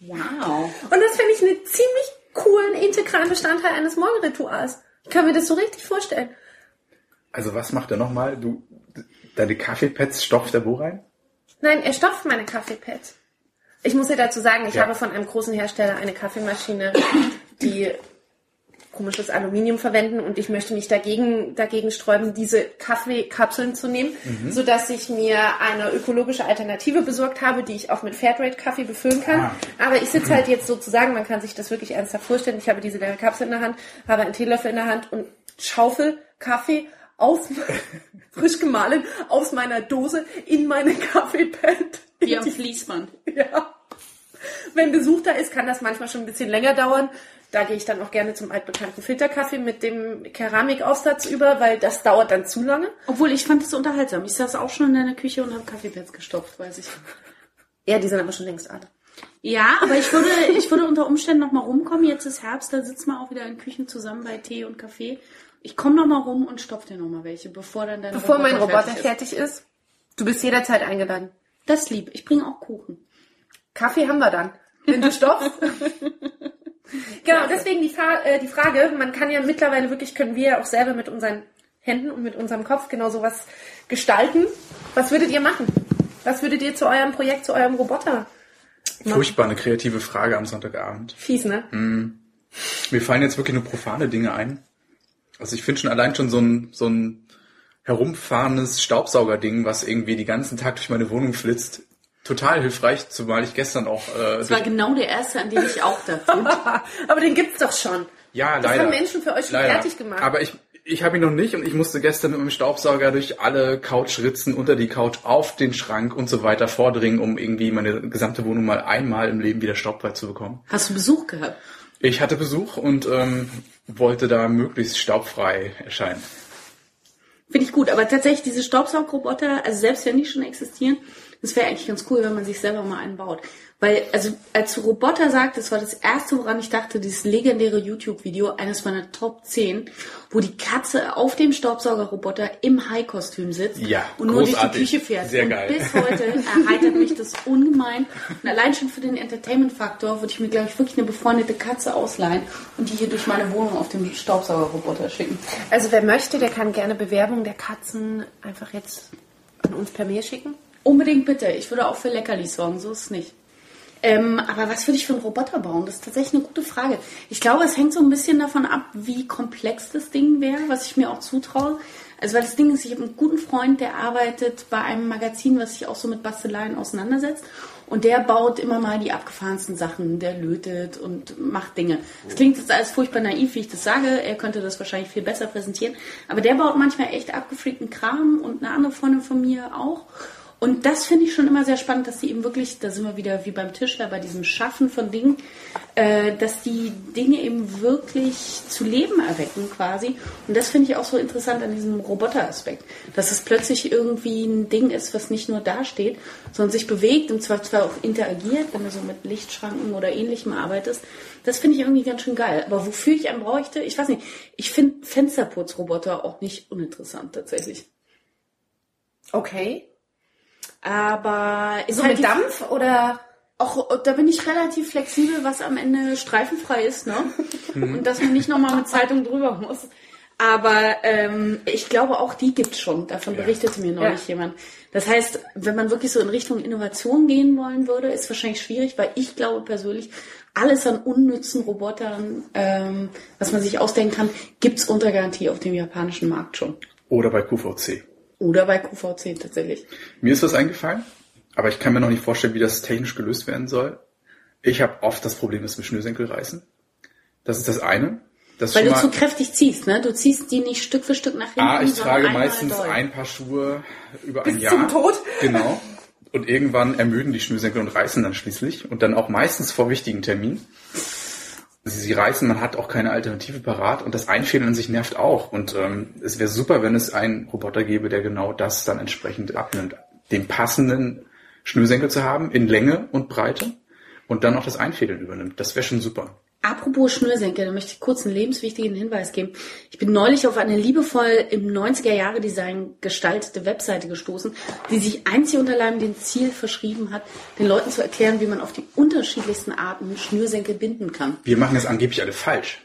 wow. Und das finde ich einen ziemlich coolen, integralen Bestandteil eines Morgenrituals. Ich kann mir das so richtig vorstellen. Also was macht er nochmal? Du, deine Kaffeepads stopft er wo rein? Nein, er stopft meine Kaffeepads. Ich muss dir dazu sagen, ich Ja. habe von einem großen Hersteller eine Kaffeemaschine, die komisches Aluminium verwenden und ich möchte mich dagegen, dagegen sträuben, diese Kaffeekapseln zu nehmen, Mhm. sodass ich mir eine ökologische Alternative besorgt habe, die ich auch mit Fairtrade-Kaffee befüllen kann. Ah. Aber ich sitze halt jetzt sozusagen, man kann sich das wirklich ernsthaft vorstellen, ich habe diese leere Kapsel in der Hand, habe einen Teelöffel in der Hand und schaufel Kaffee aus, frisch gemahlen, aus meiner Dose in meine Kaffeepad. Wie am Fließband. Ja. Wenn Besuch da ist, kann das manchmal schon ein bisschen länger dauern. Da gehe ich dann auch gerne zum altbekannten Filterkaffee mit dem Keramikaufsatz über, weil das dauert dann zu lange. Obwohl, ich fand es unterhaltsam. Ich saß auch schon in deiner Küche und habe Kaffeepads gestopft, weiß ich. Ja, die sind aber schon längst alle. Ja, aber ich würde, ich würde unter Umständen noch mal rumkommen. Jetzt ist Herbst, da sitzen wir auch wieder in Küchen zusammen bei Tee und Kaffee. Ich komme noch mal rum und stopf dir noch mal welche, bevor dann dein Bevor mein Roboter fertig ist. fertig ist, du bist jederzeit eingeladen. Das lieb. Ich bringe auch Kuchen. Kaffee haben wir dann. Wenn du stopfst. genau, deswegen die, Fra äh, die Frage, man kann ja mittlerweile wirklich, können wir ja auch selber mit unseren Händen und mit unserem Kopf genau sowas gestalten. Was würdet ihr machen? Was würdet ihr zu eurem Projekt, zu eurem Roboter? Furchtbar eine kreative Frage am Sonntagabend. Fies, ne? Mir fallen jetzt wirklich nur profane Dinge ein. Also ich finde schon allein schon so ein, so ein herumfahrendes Staubsaugerding, was irgendwie die ganzen Tag durch meine Wohnung flitzt, total hilfreich, zumal ich gestern auch äh, Das war genau der erste, an den ich auch dachte. Aber den gibt's doch schon. ja das leider haben Menschen für euch schon leider. fertig gemacht. Aber ich ich habe ihn noch nicht und ich musste gestern mit meinem Staubsauger durch alle Couchritzen unter die Couch auf den Schrank und so weiter vordringen, um irgendwie meine gesamte Wohnung mal einmal im Leben wieder staubfrei zu bekommen. Hast du Besuch gehabt? Ich hatte Besuch und ähm, wollte da möglichst staubfrei erscheinen. Finde ich gut, aber tatsächlich diese Staubsaugroboter, also selbst wenn die schon existieren, das wäre eigentlich ganz cool, wenn man sich selber mal einen baut. Weil, also als Roboter sagt, das war das erste, woran ich dachte, dieses legendäre YouTube-Video, eines meiner Top 10, wo die Katze auf dem Staubsaugerroboter im High-Kostüm sitzt Ja, und nur durch die. Küche fährt. Sehr und geil. bis heute erheitert mich das ungemein. Und allein schon für den Entertainment-Faktor würde ich mir, glaube ich, wirklich eine befreundete Katze ausleihen und die hier durch meine Wohnung auf dem Staubsaugerroboter schicken. Also wer möchte, der kann gerne Bewerbung der Katzen einfach jetzt an uns per Mail schicken. Unbedingt bitte. Ich würde auch für Leckerlis sorgen, so ist es nicht. Ähm, aber was würde ich für einen Roboter bauen? Das ist tatsächlich eine gute Frage. Ich glaube, es hängt so ein bisschen davon ab, wie komplex das Ding wäre, was ich mir auch zutraue. Also weil das Ding ist, ich habe einen guten Freund, der arbeitet bei einem Magazin, was sich auch so mit Basteleien auseinandersetzt. Und der baut immer mal die abgefahrensten Sachen. Der lötet und macht Dinge. Das klingt jetzt alles furchtbar naiv, wie ich das sage. Er könnte das wahrscheinlich viel besser präsentieren. Aber der baut manchmal echt abgefreakten Kram und eine andere Freundin von mir auch. Und das finde ich schon immer sehr spannend, dass die eben wirklich, da sind wir wieder wie beim Tischler, bei diesem Schaffen von Dingen, äh, dass die Dinge eben wirklich zu Leben erwecken quasi. Und das finde ich auch so interessant an diesem Roboter-Aspekt, dass es plötzlich irgendwie ein Ding ist, was nicht nur dasteht, sondern sich bewegt und zwar, zwar auch interagiert, wenn du so mit Lichtschranken oder ähnlichem arbeitest. Das finde ich irgendwie ganz schön geil. Aber wofür ich einen bräuchte, ich weiß nicht, ich finde Fensterputzroboter auch nicht uninteressant tatsächlich. Okay. Aber ist So halt mit die- Dampf oder? Auch da bin ich relativ flexibel, was am Ende streifenfrei ist, ne? Und dass man nicht nochmal mit Zeitung drüber muss. Aber ähm, ich glaube, auch die gibt's schon. Davon berichtete mir neulich Ja. jemand. Das heißt, wenn man wirklich so in Richtung Innovation gehen wollen würde, ist wahrscheinlich schwierig, weil ich glaube persönlich, alles an unnützen Robotern, ähm, was man sich ausdenken kann, gibt's unter Garantie auf dem japanischen Markt schon. Oder bei QVC. Oder bei QVC tatsächlich. Mir ist was eingefallen. Aber ich kann mir noch nicht vorstellen, wie das technisch gelöst werden soll. Ich habe oft das Problem, dass wir Schnürsenkel reißen. Das ist das eine. Das Weil du zu kräftig ziehst, ne? Du ziehst die nicht Stück für Stück nach hinten. Ah, ich trage meistens doll. ein Paar Schuhe über ein Bis Jahr. zum Tod? Genau. Und irgendwann ermüden die Schnürsenkel und reißen dann schließlich. Und dann auch meistens vor wichtigen Terminen. Sie, reißen, man hat auch keine Alternative parat. Und das Einfädeln an sich nervt auch. Und ähm, es wäre super, wenn es einen Roboter gäbe, der genau das dann entsprechend abnimmt. Den passenden Schnürsenkel zu haben in Länge und Breite. Und dann auch das Einfädeln übernimmt. Das wäre schon super. Apropos Schnürsenkel, da möchte ich kurz einen lebenswichtigen Hinweis geben. Ich bin neulich auf eine liebevoll im 90er-Jahre-Design gestaltete Webseite gestoßen, die sich einzig und allein dem Ziel verschrieben hat, den Leuten zu erklären, wie man auf die unterschiedlichsten Arten Schnürsenkel binden kann. Wir machen das angeblich alle falsch.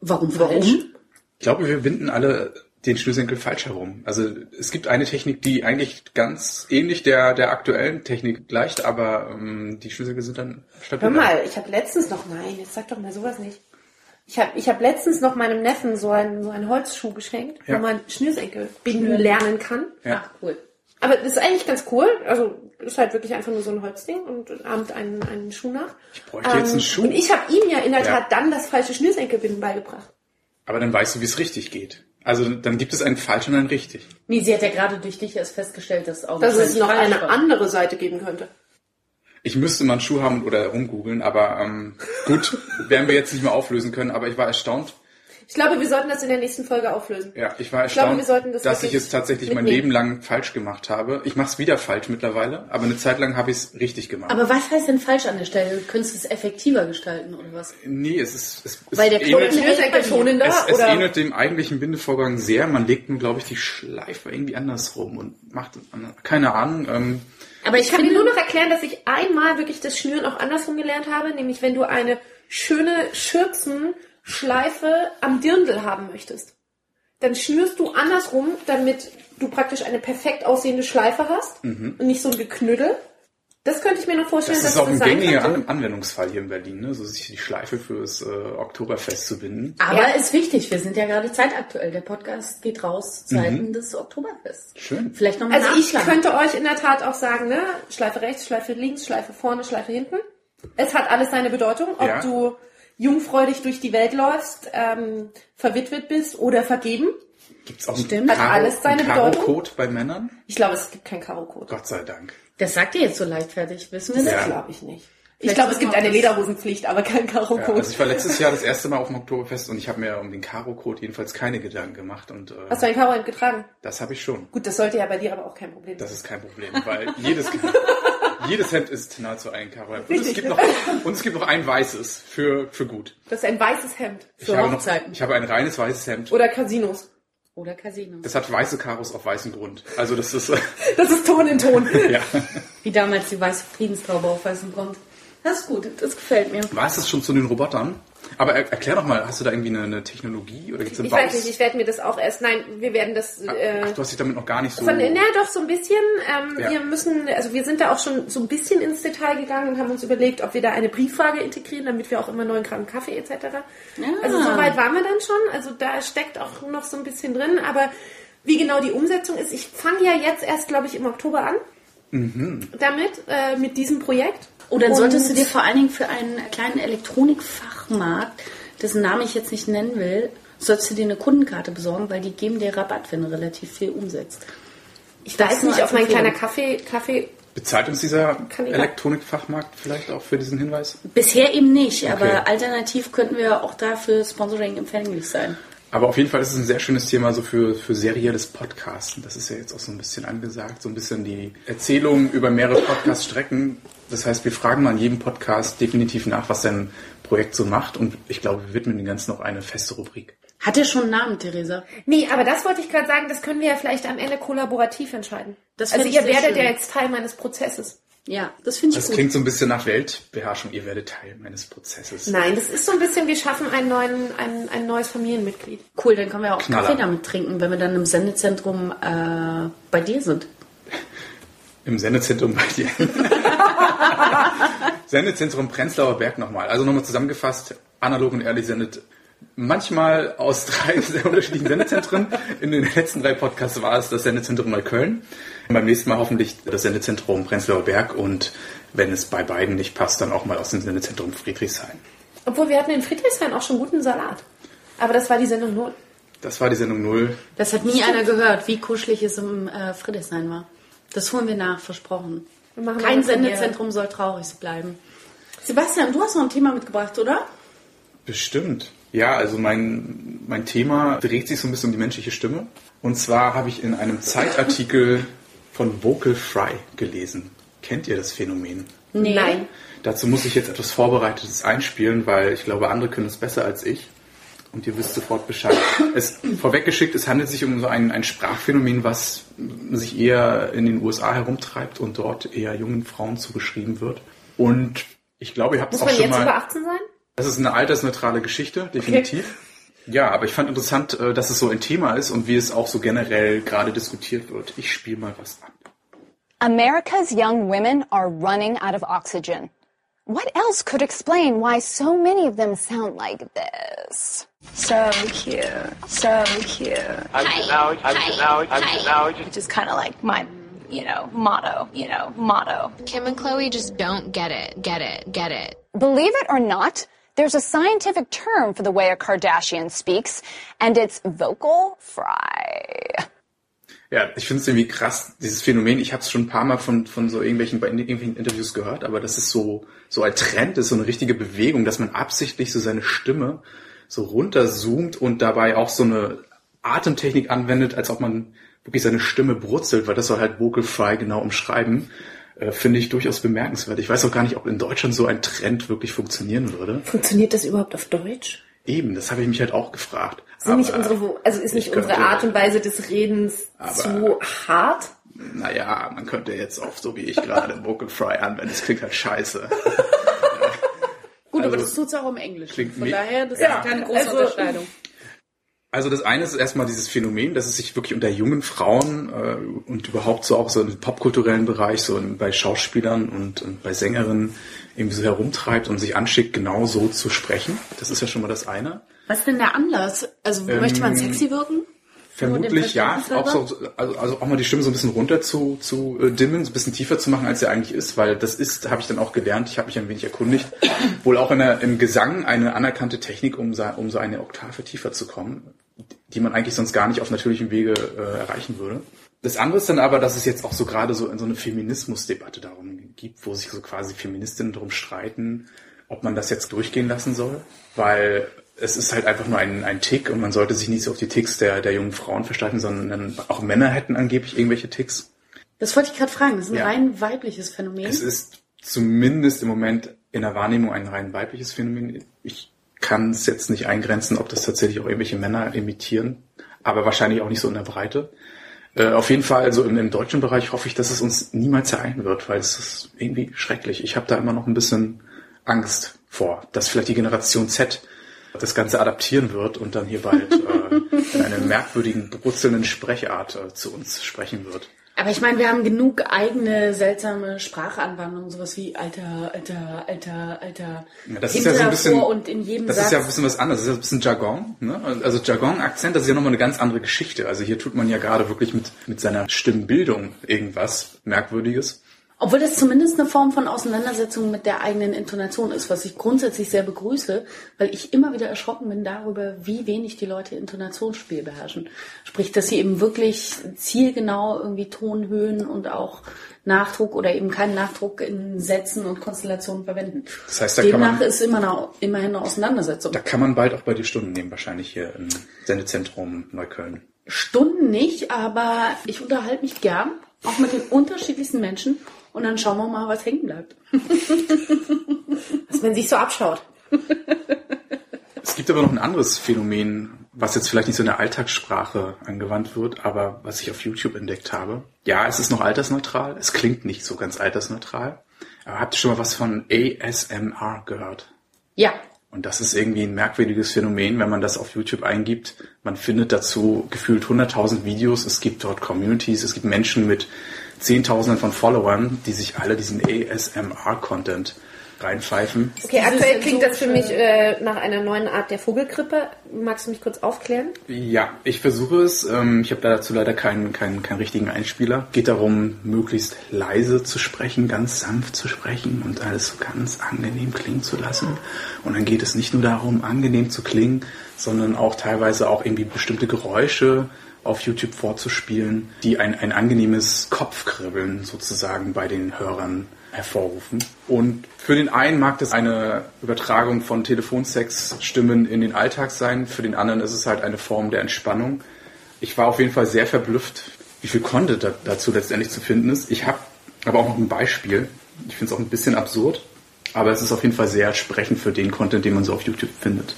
Warum falsch? Ich glaube, wir binden alle den Schnürsenkel falsch herum. Also es gibt eine Technik, die eigentlich ganz ähnlich der, der aktuellen Technik gleicht, aber ähm, die Schnürsenkel sind dann stabil. Hör mal, ich habe letztens noch, nein, jetzt sag doch mal sowas nicht. Ich habe ich hab letztens noch meinem Neffen so einen, so einen Holzschuh geschenkt, Ja. wo man Schnürsenkel binden lernen kann. Ja. Ach, cool. Aber das ist eigentlich ganz cool. Also ist halt wirklich einfach nur so ein Holzding und ahmt einen, einen Schuh nach. Ich bräuchte jetzt einen Schuh. Und ich habe ihm ja in der Ja. Tat dann das falsche Schnürsenkelbinden beigebracht. Aber dann weißt du, wie es richtig geht. Also dann gibt es einen falsch und einen richtig. Nee, sie hat ja gerade durch dich erst festgestellt, dass auch Dass es noch eine andere Seite geben könnte. Ich müsste mal einen Schuh haben oder rumgoogeln, aber ähm, gut, werden wir jetzt nicht mehr auflösen können. Aber ich war erstaunt. Ich glaube, wir sollten das in der nächsten Folge auflösen. Ja, ich war Ich glaube, erstaunt, wir sollten das dass ich es tatsächlich mein mitnehmen. Leben lang falsch gemacht habe. Ich mache es wieder falsch mittlerweile, aber eine Zeit lang habe ich es richtig gemacht. Aber was heißt denn falsch an der Stelle? Du könntest es effektiver gestalten oder was? nee, es ist es, es Weil der ähnelt- Schnürsenkel schonender Es, es oder ähnelt dem eigentlichen Bindevorgang sehr. Man legt nur, glaube ich, die Schleife irgendwie andersrum und macht keine Ahnung. Ähm, Aber ich, Ich kann dir nur noch erklären, dass ich einmal wirklich das Schnüren auch andersrum gelernt habe, nämlich wenn du eine schöne Schürzenschleife am Dirndl haben möchtest, dann schnürst du andersrum, damit du praktisch eine perfekt aussehende Schleife hast und nicht so ein Geknüttel. Das könnte ich mir noch vorstellen, Mhm. das dass ist auch ein gängiger. An Anwendungsfall hier in Berlin, ne? so sich die Schleife fürs äh, Oktoberfest zu binden. aber Ja. ist wichtig, wir sind ja gerade zeitaktuell. Der Podcast geht raus Zeiten des Oktoberfests. Schön. Vielleicht nochmal Also ich könnte euch in der Tat auch sagen, ne, Schleife rechts, Schleife links, Schleife vorne, Schleife hinten. Es hat alles seine Bedeutung, ob Ja. du jungfreudig durch die Welt läufst, ähm, verwitwet bist oder vergeben. Gibt es auch einen Stimmt. Hat alles seine Bedeutung? Karo-Code bei Männern? Ich glaube, es gibt keinen Karo-Code. Gott sei Dank. Das sagt ihr jetzt so leichtfertig, wissen wir Das das? Ja. glaube ich nicht. Ich Vielleicht glaube, es gibt eine das- Lederhosenpflicht, aber keinen Ja, Karo-Code. also ich war letztes Jahr das erste Mal auf dem Oktoberfest und ich habe mir um den Karo-Code jedenfalls keine Gedanken gemacht und äh, Hast du ein Karo-Hemd getragen? das habe ich schon. Gut, das sollte ja bei dir aber auch kein Problem Das sein. ist kein Problem, weil jedes, jedes Hemd ist nahezu ein Karo. Und es gibt noch, und es gibt noch ein weißes für, für gut. Das ist ein weißes Hemd. Ich habe, noch, Hochzeiten. ich habe ein reines weißes Hemd. Oder Casinos. Oder Casino. Das hat weiße Karos auf weißem Grund. Also das ist, Das ist Ton in Ton. ja. Wie damals die weiße Friedenstaube auf weißem Grund. Das ist gut, das gefällt mir. War es das schon zu den Robotern? Aber er, erklär doch mal, hast du da irgendwie eine, eine Technologie oder gibt's Ich weiß nicht, ich werde mir das auch erst, nein, wir werden das, äh, Ach, du hast dich damit noch gar nicht so... Von, na doch, so ein bisschen. Ähm, Ja. Wir müssen, also wir sind da auch schon so ein bisschen ins Detail gegangen und haben uns überlegt, ob wir da eine Briefwaage integrieren, damit wir auch immer 9 Gramm Kaffee etc. Also so weit waren wir dann schon. Also da steckt auch noch so ein bisschen drin. Aber wie genau die Umsetzung ist, ich fange ja jetzt erst, glaube ich, im Oktober an. Damit, äh, mit diesem Projekt. Und dann solltest Und- du dir vor allen Dingen für einen kleinen Elektronikfachmarkt, dessen Namen ich jetzt nicht nennen will, sollst du dir eine Kundenkarte besorgen, weil die geben dir Rabatt, wenn du relativ viel umsetzt. Ich Das weiß nicht, ob mein kleiner. Kaffee, Kaffee Bezahlt uns dieser Elektronikfachmarkt vielleicht auch für diesen Hinweis? Bisher eben nicht, Okay. aber alternativ könnten wir auch dafür Sponsoring empfänglich sein. Aber auf jeden Fall ist es ein sehr schönes Thema so für, für serielles Podcasten. Das ist ja jetzt auch so ein bisschen angesagt, so ein bisschen die Erzählung über mehrere Podcast-Strecken. Das heißt, wir fragen mal in jedem Podcast definitiv nach, was sein Projekt so macht. Und ich glaube, wir widmen dem Ganzen noch eine feste Rubrik. Hat er schon einen Namen, Theresa? Nee, aber das wollte ich gerade sagen, das können wir ja vielleicht am Ende kollaborativ entscheiden. Das also ihr werdet schön. ja jetzt Teil meines Prozesses. Ja, das finde ich Das gut. klingt so ein bisschen nach Weltbeherrschung. Ihr werdet Teil meines Prozesses. Nein, das ist so ein bisschen, wir schaffen einen neuen, ein, ein neues Familienmitglied. Cool, dann können wir auch Knaller. Kaffee damit trinken, wenn wir dann im Sendezentrum äh, bei dir sind. Im Sendezentrum bei dir. Sendezentrum Prenzlauer Berg nochmal. Also nochmal zusammengefasst, analog und ehrlich sendet manchmal aus drei sehr unterschiedlichen Sendezentren. In den letzten drei Podcasts war es das Sendezentrum Neukölln. Beim nächsten Mal hoffentlich das Sendezentrum Prenzlauer Berg und wenn es bei beiden nicht passt, dann auch mal aus dem Sendezentrum Friedrichshain. Obwohl wir hatten in Friedrichshain auch schon guten Salat. Aber das war die Sendung null. Das war die Sendung Null. Das hat nie einer gehört, wie kuschelig es im äh, Friedrichshain war. Das holen wir nach, versprochen. Wir machen Kein. Sendezentrum soll traurig bleiben. Sebastian, du hast noch ein Thema mitgebracht, oder? Bestimmt. Ja, also mein, mein Thema dreht sich so ein bisschen um die menschliche Stimme. Und zwar habe ich in einem Zeitartikel von Vocal Fry gelesen. Kennt ihr das Phänomen? Nee. Nein. Dazu muss ich jetzt etwas Vorbereitetes einspielen, weil ich glaube, andere können es besser als ich. Und ihr wisst sofort Bescheid. Es vorweggeschickt, es handelt sich um so ein, ein Sprachphänomen, was sich eher in den USA herumtreibt und dort eher jungen Frauen zugeschrieben wird. Und ich glaube, ihr habt es Muss auch man schon jetzt mal. über 18 sein? Das ist eine altersneutrale Geschichte, definitiv. Ja, aber ich fand interessant, äh, dass es so ein Thema ist und wie es auch so generell gerade diskutiert wird. Ich spiele mal was an. America's young women are running out of oxygen. What else could explain why so many of them sound like this? So cute. So cute. I'm just now, I'm just now, I'm just now, Which is kind of like my, you know, motto, you know, motto. Kim and Chloe just don't get it, get it, get it. Believe it or not, there's a scientific term for the way a Kardashian speaks, and it's vocal fry. Ja, ich finde es irgendwie krass, dieses Phänomen. Ich habe es schon ein paar Mal von, von so irgendwelchen, bei irgendwelchen Interviews gehört, aber das ist so, so ein Trend ist, so eine richtige Bewegung, dass man absichtlich so seine Stimme so runterzoomt und dabei auch so eine Atemtechnik anwendet, als ob man wirklich seine Stimme brutzelt, weil das soll halt Vocal Fry genau umschreiben. Äh, finde ich durchaus bemerkenswert. Ich weiß auch gar nicht, ob in Deutschland so ein Trend wirklich funktionieren würde. Funktioniert das überhaupt auf Deutsch? Eben, das habe ich mich halt auch gefragt. Sind nicht Aber- unsere, also ist nicht ich unsere könnte- Art und Weise des Redens Aber- zu hart? Naja, man könnte jetzt auch so wie ich gerade Vocal Fry anwenden. Das klingt halt scheiße. Gut, aber Also, das tut's auch im Englischen. klingt Von daher, das Ja. ist keine große Also- Unterscheidung. Also das eine ist erstmal dieses Phänomen, dass es sich wirklich unter jungen Frauen äh, und überhaupt so auch so im popkulturellen Bereich, so in, bei Schauspielern und, und bei Sängerinnen irgendwie so herumtreibt und sich anschickt, genau so zu sprechen. Das ist ja schon mal das eine. Was ist denn der Anlass? Also möchte man sexy wirken? Vermutlich ja, auch so, also, also auch mal die Stimme so ein bisschen runter zu, zu äh, dimmen, so ein bisschen tiefer zu machen, als sie eigentlich ist, weil das ist, habe ich dann auch gelernt, ich habe mich ein wenig erkundigt, wohl auch in der, im Gesang eine anerkannte Technik, um, um so eine Oktave tiefer zu kommen, die man eigentlich sonst gar nicht auf natürlichem Wege äh, erreichen würde. Das andere ist dann aber, dass es jetzt auch so gerade so in so eine Feminismusdebatte darum gibt, wo sich so quasi Feministinnen darum streiten, ob man das jetzt durchgehen lassen soll, weil es ist halt einfach nur ein, ein Tick und man sollte sich nicht so auf die Ticks der, der jungen Frauen versteifen, sondern auch Männer hätten angeblich irgendwelche Ticks. Das wollte ich gerade fragen. Das ist ein Ja. rein weibliches Phänomen. Es ist zumindest im Moment in der Wahrnehmung ein rein weibliches Phänomen. Ich kann es jetzt nicht eingrenzen, ob das tatsächlich auch irgendwelche Männer imitieren, aber wahrscheinlich auch nicht so in der Breite. Äh, auf jeden Fall, also im, im deutschen Bereich hoffe ich, dass es uns niemals ereilen wird, weil es ist irgendwie schrecklich. Ich habe da immer noch ein bisschen Angst vor, dass vielleicht die Generation Z das Ganze adaptieren wird und dann hier bald äh, in einer merkwürdigen, brutzelnden Sprechart äh, zu uns sprechen wird. Aber ich meine, wir haben genug eigene seltsame Sprachanwandlungen, sowas wie Alter, Alter, Alter, Alter. Ja, das ist ja so ein bisschen, und in jedem das Satz. ist ja ein bisschen was anderes. Das ist ja ein bisschen Jargon. Ne? Also Jargon-Akzent, das ist ja nochmal eine ganz andere Geschichte. Also hier tut man ja gerade wirklich mit, mit seiner Stimmbildung irgendwas Merkwürdiges. Obwohl das zumindest eine Form von Auseinandersetzung mit der eigenen Intonation ist, was ich grundsätzlich sehr begrüße, weil ich immer wieder erschrocken bin darüber, wie wenig die Leute Intonationsspiel beherrschen. Sprich, dass sie eben wirklich zielgenau irgendwie Tonhöhen und auch Nachdruck oder eben keinen Nachdruck in Sätzen und Konstellationen verwenden. Das heißt, da kann Demnach man- ist immer eine, immerhin eine Auseinandersetzung. Da kann man bald auch bei die Stunden nehmen, wahrscheinlich hier im Sendezentrum Neukölln. Stunden nicht, aber ich unterhalte mich gern, auch mit den unterschiedlichsten Menschen und dann schauen wir mal, was hängen bleibt. Dass man sich so abschaut. Es gibt aber noch ein anderes Phänomen, was jetzt vielleicht nicht so in der Alltagssprache angewandt wird, aber was ich auf YouTube entdeckt habe. Ja, es ist noch altersneutral. Es klingt nicht so ganz altersneutral. Aber habt ihr schon mal was von ASMR gehört? Ja, Und das ist irgendwie ein merkwürdiges Phänomen, wenn man das auf YouTube eingibt. Man findet dazu gefühlt 100.000 Videos. Es gibt dort Communities. Es gibt Menschen mit Zehntausenden von Followern, die sich alle diesen ASMR-Content reinpfeifen. Okay, aktuell klingt das für mich äh, nach einer neuen Art der Vogelgrippe. Magst du mich kurz aufklären? Ja, ich versuche es. Ähm, ich habe dazu leider keinen, keinen, keinen richtigen Einspieler. Geht darum, möglichst leise zu sprechen, ganz sanft zu sprechen und alles so ganz angenehm klingen zu lassen. Und dann geht es nicht nur darum, angenehm zu klingen, sondern auch teilweise auch irgendwie bestimmte Geräusche auf YouTube vorzuspielen, die ein, ein angenehmes Kopfkribbeln sozusagen bei den Hörern hervorrufen. Und für den einen mag das eine Übertragung von Telefonsex-Stimmen in den Alltag sein, für den anderen ist es halt eine Form der Entspannung. Ich war auf jeden Fall sehr verblüfft, wie viel Content da, dazu letztendlich zu finden ist. Ich habe aber auch noch ein Beispiel. Ich finde es auch ein bisschen absurd, aber es ist auf jeden Fall sehr sprechend für den Content, den man so auf YouTube findet.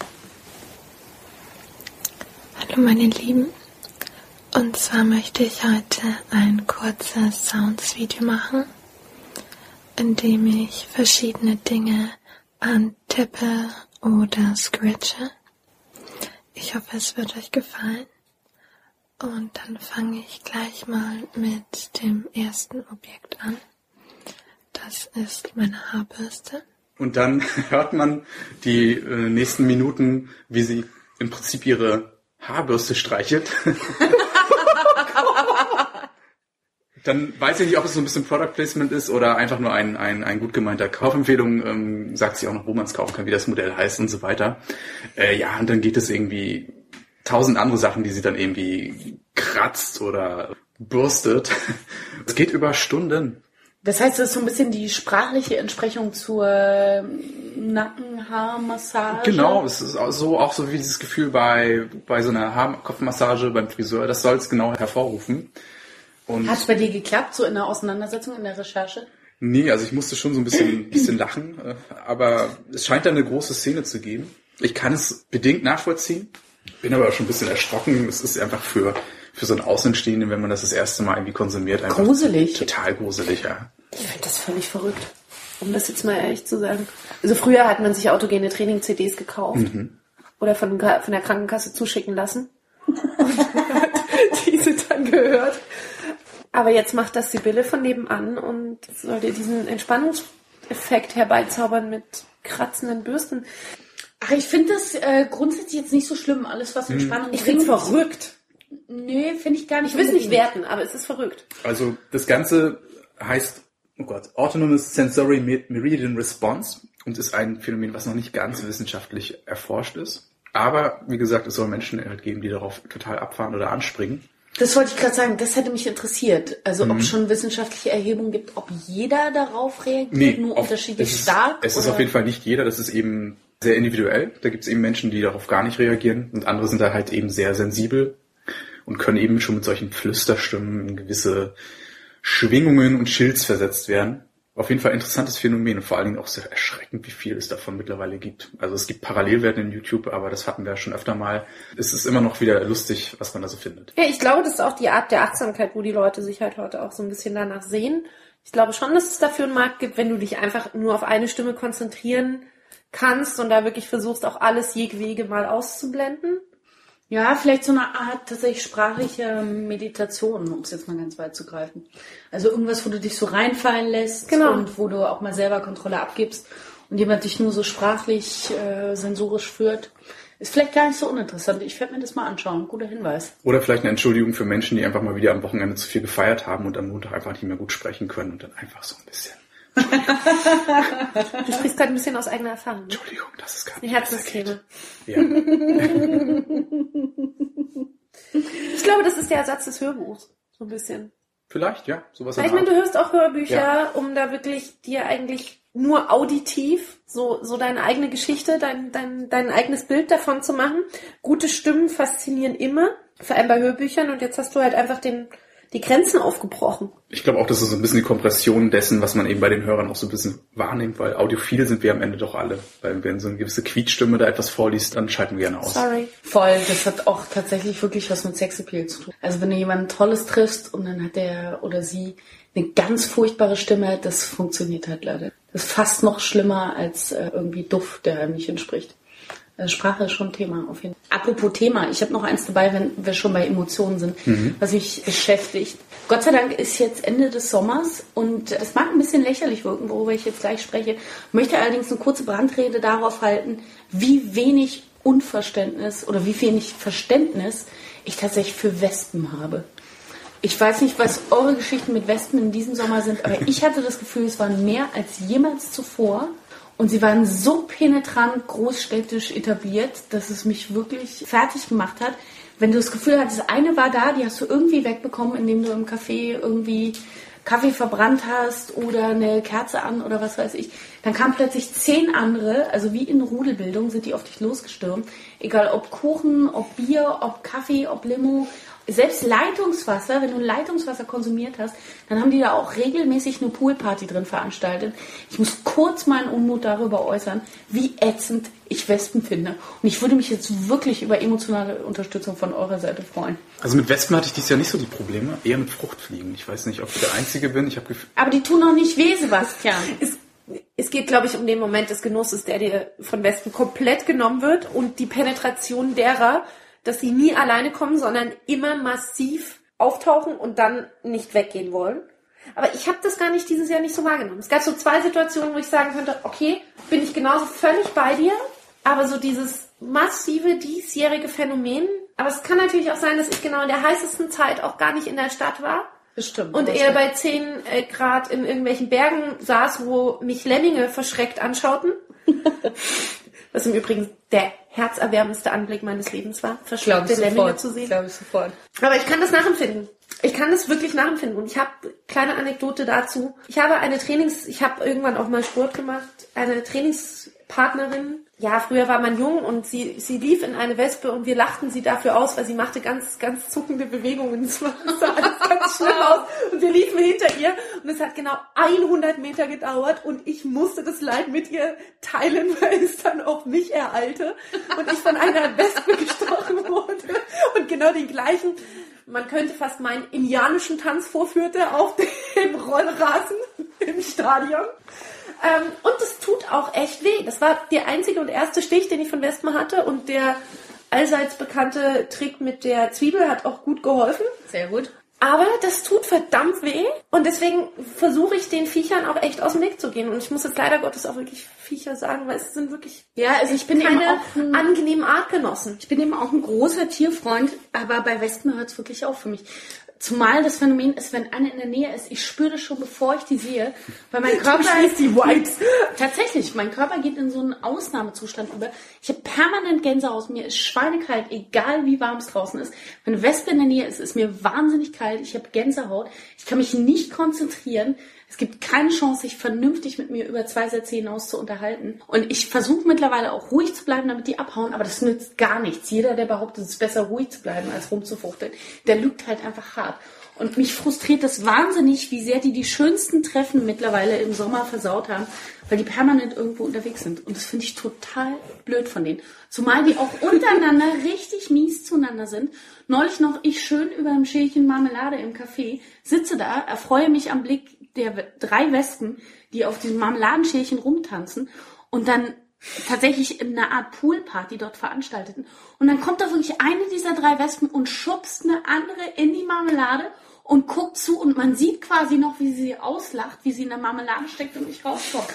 Hallo meine Lieben. Und zwar möchte ich heute ein kurzes Sounds-Video machen, in dem ich verschiedene Dinge antippe oder scratche. Ich hoffe, es wird euch gefallen. Und dann fange ich gleich mal mit dem ersten Objekt an. Das ist meine Haarbürste. Und dann hört man die äh, nächsten Minuten, wie sie im Prinzip ihre Haarbürste streichelt. Dann weiß ich nicht, ob es so ein bisschen Product Placement ist oder einfach nur ein, ein, ein gut gemeinter Kaufempfehlung. Ähm, sagt sie auch noch, wo man es kaufen kann, wie das Modell heißt und so weiter. Äh, ja, und dann geht es irgendwie tausend andere Sachen, die sie dann irgendwie kratzt oder bürstet. Es geht über Stunden. Das heißt, das ist so ein bisschen die sprachliche Entsprechung zur Nackenhaarmassage. Genau, es ist auch so, auch so wie dieses Gefühl bei, bei so einer Haarkopfmassage beim Friseur. Das soll es genau hervorrufen. Hat es bei dir geklappt, so in der Auseinandersetzung, in der Recherche? Nee, also ich musste schon so ein bisschen, bisschen lachen, äh, aber es scheint da eine große Szene zu geben. Ich kann es bedingt nachvollziehen, bin aber schon ein bisschen erschrocken. Es ist einfach für, für so einen Außenstehenden, wenn man das das erste Mal irgendwie konsumiert, einfach Gruselig. total gruselig, ja. Ich finde das völlig verrückt, um das jetzt mal ehrlich zu sagen. Also früher hat man sich autogene Training-CDs gekauft oder von, von der Krankenkasse zuschicken lassen und hat diese dann gehört. Aber jetzt macht das Sibylle von nebenan und soll dir diesen Entspannungseffekt herbeizaubern mit kratzenden Bürsten. Ach, ich finde das äh, grundsätzlich jetzt nicht so schlimm, alles was Entspannung Ich finde verrückt. Nee, finde ich gar nicht. Ich will es nicht werten, aber es ist verrückt. Also das Ganze heißt, oh Gott, Autonomous Sensory Mer- Meridian Response und ist ein Phänomen, was noch nicht ganz wissenschaftlich erforscht ist. Aber wie gesagt, es soll Menschen halt geben, die darauf total abfahren oder anspringen. Das wollte ich gerade sagen, das hätte mich interessiert. Also Mhm. ob es schon wissenschaftliche Erhebungen gibt, ob jeder darauf reagiert, nur auf- unterschiedlich es ist, stark. Es ist oder? auf jeden Fall nicht jeder, das ist eben sehr individuell. Da gibt es eben Menschen, die darauf gar nicht reagieren und andere sind da halt eben sehr sensibel und können eben schon mit solchen Flüsterstimmen in gewisse Schwingungen und Schilds versetzt werden. Auf jeden Fall interessantes Phänomen und vor allen Dingen auch sehr erschreckend, wie viel es davon mittlerweile gibt. Also es gibt Parallelwerten in YouTube, aber das hatten wir ja schon öfter mal. Es ist immer noch wieder lustig, was man da so findet. Ja, ich glaube, das ist auch die Art der Achtsamkeit, wo die Leute sich halt heute auch so ein bisschen danach sehen. Ich glaube schon, dass es dafür einen Markt gibt, wenn du dich einfach nur auf eine Stimme konzentrieren kannst und da wirklich versuchst, auch alles jegwege mal auszublenden. Ja, vielleicht so eine Art tatsächlich sprachliche Meditation, um es jetzt mal ganz weit zu greifen. Also irgendwas, wo du dich so reinfallen lässt Genau. und wo du auch mal selber Kontrolle abgibst und jemand dich nur so sprachlich, äh, sensorisch führt. Ist vielleicht gar nicht so uninteressant. Ich werde mir das mal anschauen. Guter Hinweis. Oder vielleicht eine Entschuldigung für Menschen, die einfach mal wieder am Wochenende zu viel gefeiert haben und am Montag einfach nicht mehr gut sprechen können und dann einfach so ein bisschen. Du sprichst gerade ein bisschen aus eigener Erfahrung. Ne? Entschuldigung, das ist gar Ein nicht Herzensthema. Ja. Ich glaube, das ist der Ersatz des Hörbuchs. So ein bisschen. Vielleicht, ja, sowas Weil ich meine, du hörst auch Hörbücher, Ja. um da wirklich dir eigentlich nur auditiv so, so deine eigene Geschichte, dein, dein, dein eigenes Bild davon zu machen. Gute Stimmen faszinieren immer, vor allem bei Hörbüchern. Und jetzt hast du halt einfach den, die Grenzen aufgebrochen. Ich glaube auch, das ist so ein bisschen die Kompression dessen, was man eben bei den Hörern auch so ein bisschen wahrnimmt, weil audiophil sind wir am Ende doch alle. Weil wenn so eine gewisse Quietschstimme da etwas vorliest, dann schalten wir gerne aus. Sorry. Voll, das hat auch tatsächlich wirklich was mit Sexappeal zu tun. Also wenn du jemanden Tolles triffst und dann hat der oder sie eine ganz furchtbare Stimme, das funktioniert halt leider. Das ist fast noch schlimmer als äh, irgendwie Duft, der einem nicht entspricht. Äh, Sprache ist schon Thema auf jeden Fall. Apropos Thema, ich habe noch eins dabei, wenn wir schon bei Emotionen sind, Mhm. was mich beschäftigt. Gott sei Dank ist jetzt Ende des Sommers und es mag ein bisschen lächerlich wirken, worüber ich jetzt gleich spreche, möchte allerdings eine kurze Brandrede darauf halten, wie wenig Unverständnis oder wie wenig Verständnis ich tatsächlich für Wespen habe. Ich weiß nicht, was eure Geschichten mit Wespen in diesem Sommer sind, aber ich hatte das Gefühl, es waren mehr als jemals zuvor. Und sie waren so penetrant großstädtisch etabliert, dass es mich wirklich fertig gemacht hat. Wenn du das Gefühl hattest, eine war da, die hast du irgendwie wegbekommen, indem du im Café irgendwie Kaffee verbrannt hast oder eine Kerze an oder was weiß ich, dann kamen plötzlich zehn andere, also wie in Rudelbildung sind die auf dich losgestürmt. Egal ob Kuchen, ob Bier, ob Kaffee, ob Limo, selbst Leitungswasser, wenn du Leitungswasser konsumiert hast, dann haben die da auch regelmäßig eine Poolparty drin veranstaltet. Ich muss kurz meinen Unmut darüber äußern, wie ätzend ich Wespen finde. Und ich würde mich jetzt wirklich über emotionale Unterstützung von eurer Seite freuen. Also mit Wespen hatte ich dieses Jahr nicht so die Probleme, eher mit Fruchtfliegen. Ich weiß nicht, ob ich der Einzige bin. Ich habe Aber die tun noch nicht weh, Sebastian. Es, es geht, glaube ich, um den Moment des Genusses, der dir von Wespen komplett genommen wird und die Penetration derer, dass sie nie alleine kommen, sondern immer massiv auftauchen und dann nicht weggehen wollen. Aber ich habe das gar nicht dieses Jahr nicht so wahrgenommen. Es gab so zwei Situationen, wo ich sagen könnte, okay, bin ich genauso völlig bei dir, aber so dieses massive diesjährige Phänomen. Aber es kann natürlich auch sein, dass ich genau in der heißesten Zeit auch gar nicht in der Stadt war Bestimmt. und eher bei 10 äh, Grad in irgendwelchen Bergen saß, wo mich Lemminge verschreckt anschauten. Was im Übrigen der herzerwärmendste Anblick meines Lebens war, ich Lemminge zu sehen. Glaube ich sofort. Aber ich kann das nachempfinden. Ich kann das wirklich nachempfinden. Und ich habe kleine Anekdote dazu. Ich habe eine Trainings, ich habe irgendwann auch mal Sport gemacht, eine Trainingspartnerin. Ja, früher war man jung und sie, sie lief in eine Wespe und wir lachten sie dafür aus, weil sie machte ganz, ganz zuckende Bewegungen. Es sah alles ganz schlimm aus. Und wir liefen hinter ihr und es hat genau 100 Meter gedauert und ich musste das Leid mit ihr teilen, weil es dann auch mich ereilte und ich von einer Wespe gestochen wurde und genau den gleichen man könnte fast meinen indianischen Tanz vorführte auf dem Rollrasen im Stadion. Ähm, und es tut auch echt weh. Das war der einzige und erste Stich, den ich von Wespen hatte. Und der allseits bekannte Trick mit der Zwiebel hat auch gut geholfen. Sehr gut. Aber das tut verdammt weh. Und deswegen versuche ich den Viechern auch echt aus dem Weg zu gehen. Und ich muss jetzt leider Gottes auch wirklich Viecher sagen, weil es sind wirklich Ja, also ich bin eben keine auch ein, angenehmen Artgenossen. ich bin eben auch ein großer Tierfreund, aber bei Wespen hört es wirklich auf für mich. Zumal das Phänomen ist, wenn eine in der Nähe ist, ich spüre das schon, bevor ich die sehe, weil mein Körper schließt die Vibes. Tatsächlich, mein Körper geht in so einen Ausnahmezustand über. Ich habe permanent Gänsehaut, mir ist schweinekalt, egal wie warm es draußen ist. Wenn eine Wespe in der Nähe ist, ist mir wahnsinnig kalt, ich habe Gänsehaut, ich kann mich nicht konzentrieren. Es gibt keine Chance, sich vernünftig mit mir über zwei Sätze hinaus zu unterhalten. Und ich versuche mittlerweile auch ruhig zu bleiben, damit die abhauen, aber das nützt gar nichts. Jeder, der behauptet, es ist besser ruhig zu bleiben, als rumzufuchteln, der lügt halt einfach hart. Und mich frustriert das wahnsinnig, wie sehr die die schönsten Treffen mittlerweile im Sommer versaut haben, weil die permanent irgendwo unterwegs sind. Und das finde ich total blöd von denen. Zumal die auch untereinander richtig mies zueinander sind. Neulich noch ich schön über einem Schälchen Marmelade im Café, sitze da, erfreue mich am Blick der drei Wespen, die auf diesem Marmeladenschälchen rumtanzen und dann tatsächlich in einer Art Poolparty dort veranstalteten. Und dann kommt da wirklich eine dieser drei Wespen und schubst eine andere in die Marmelade und guckt zu und man sieht quasi noch, wie sie auslacht, wie sie in der Marmelade steckt und nicht rauskommt.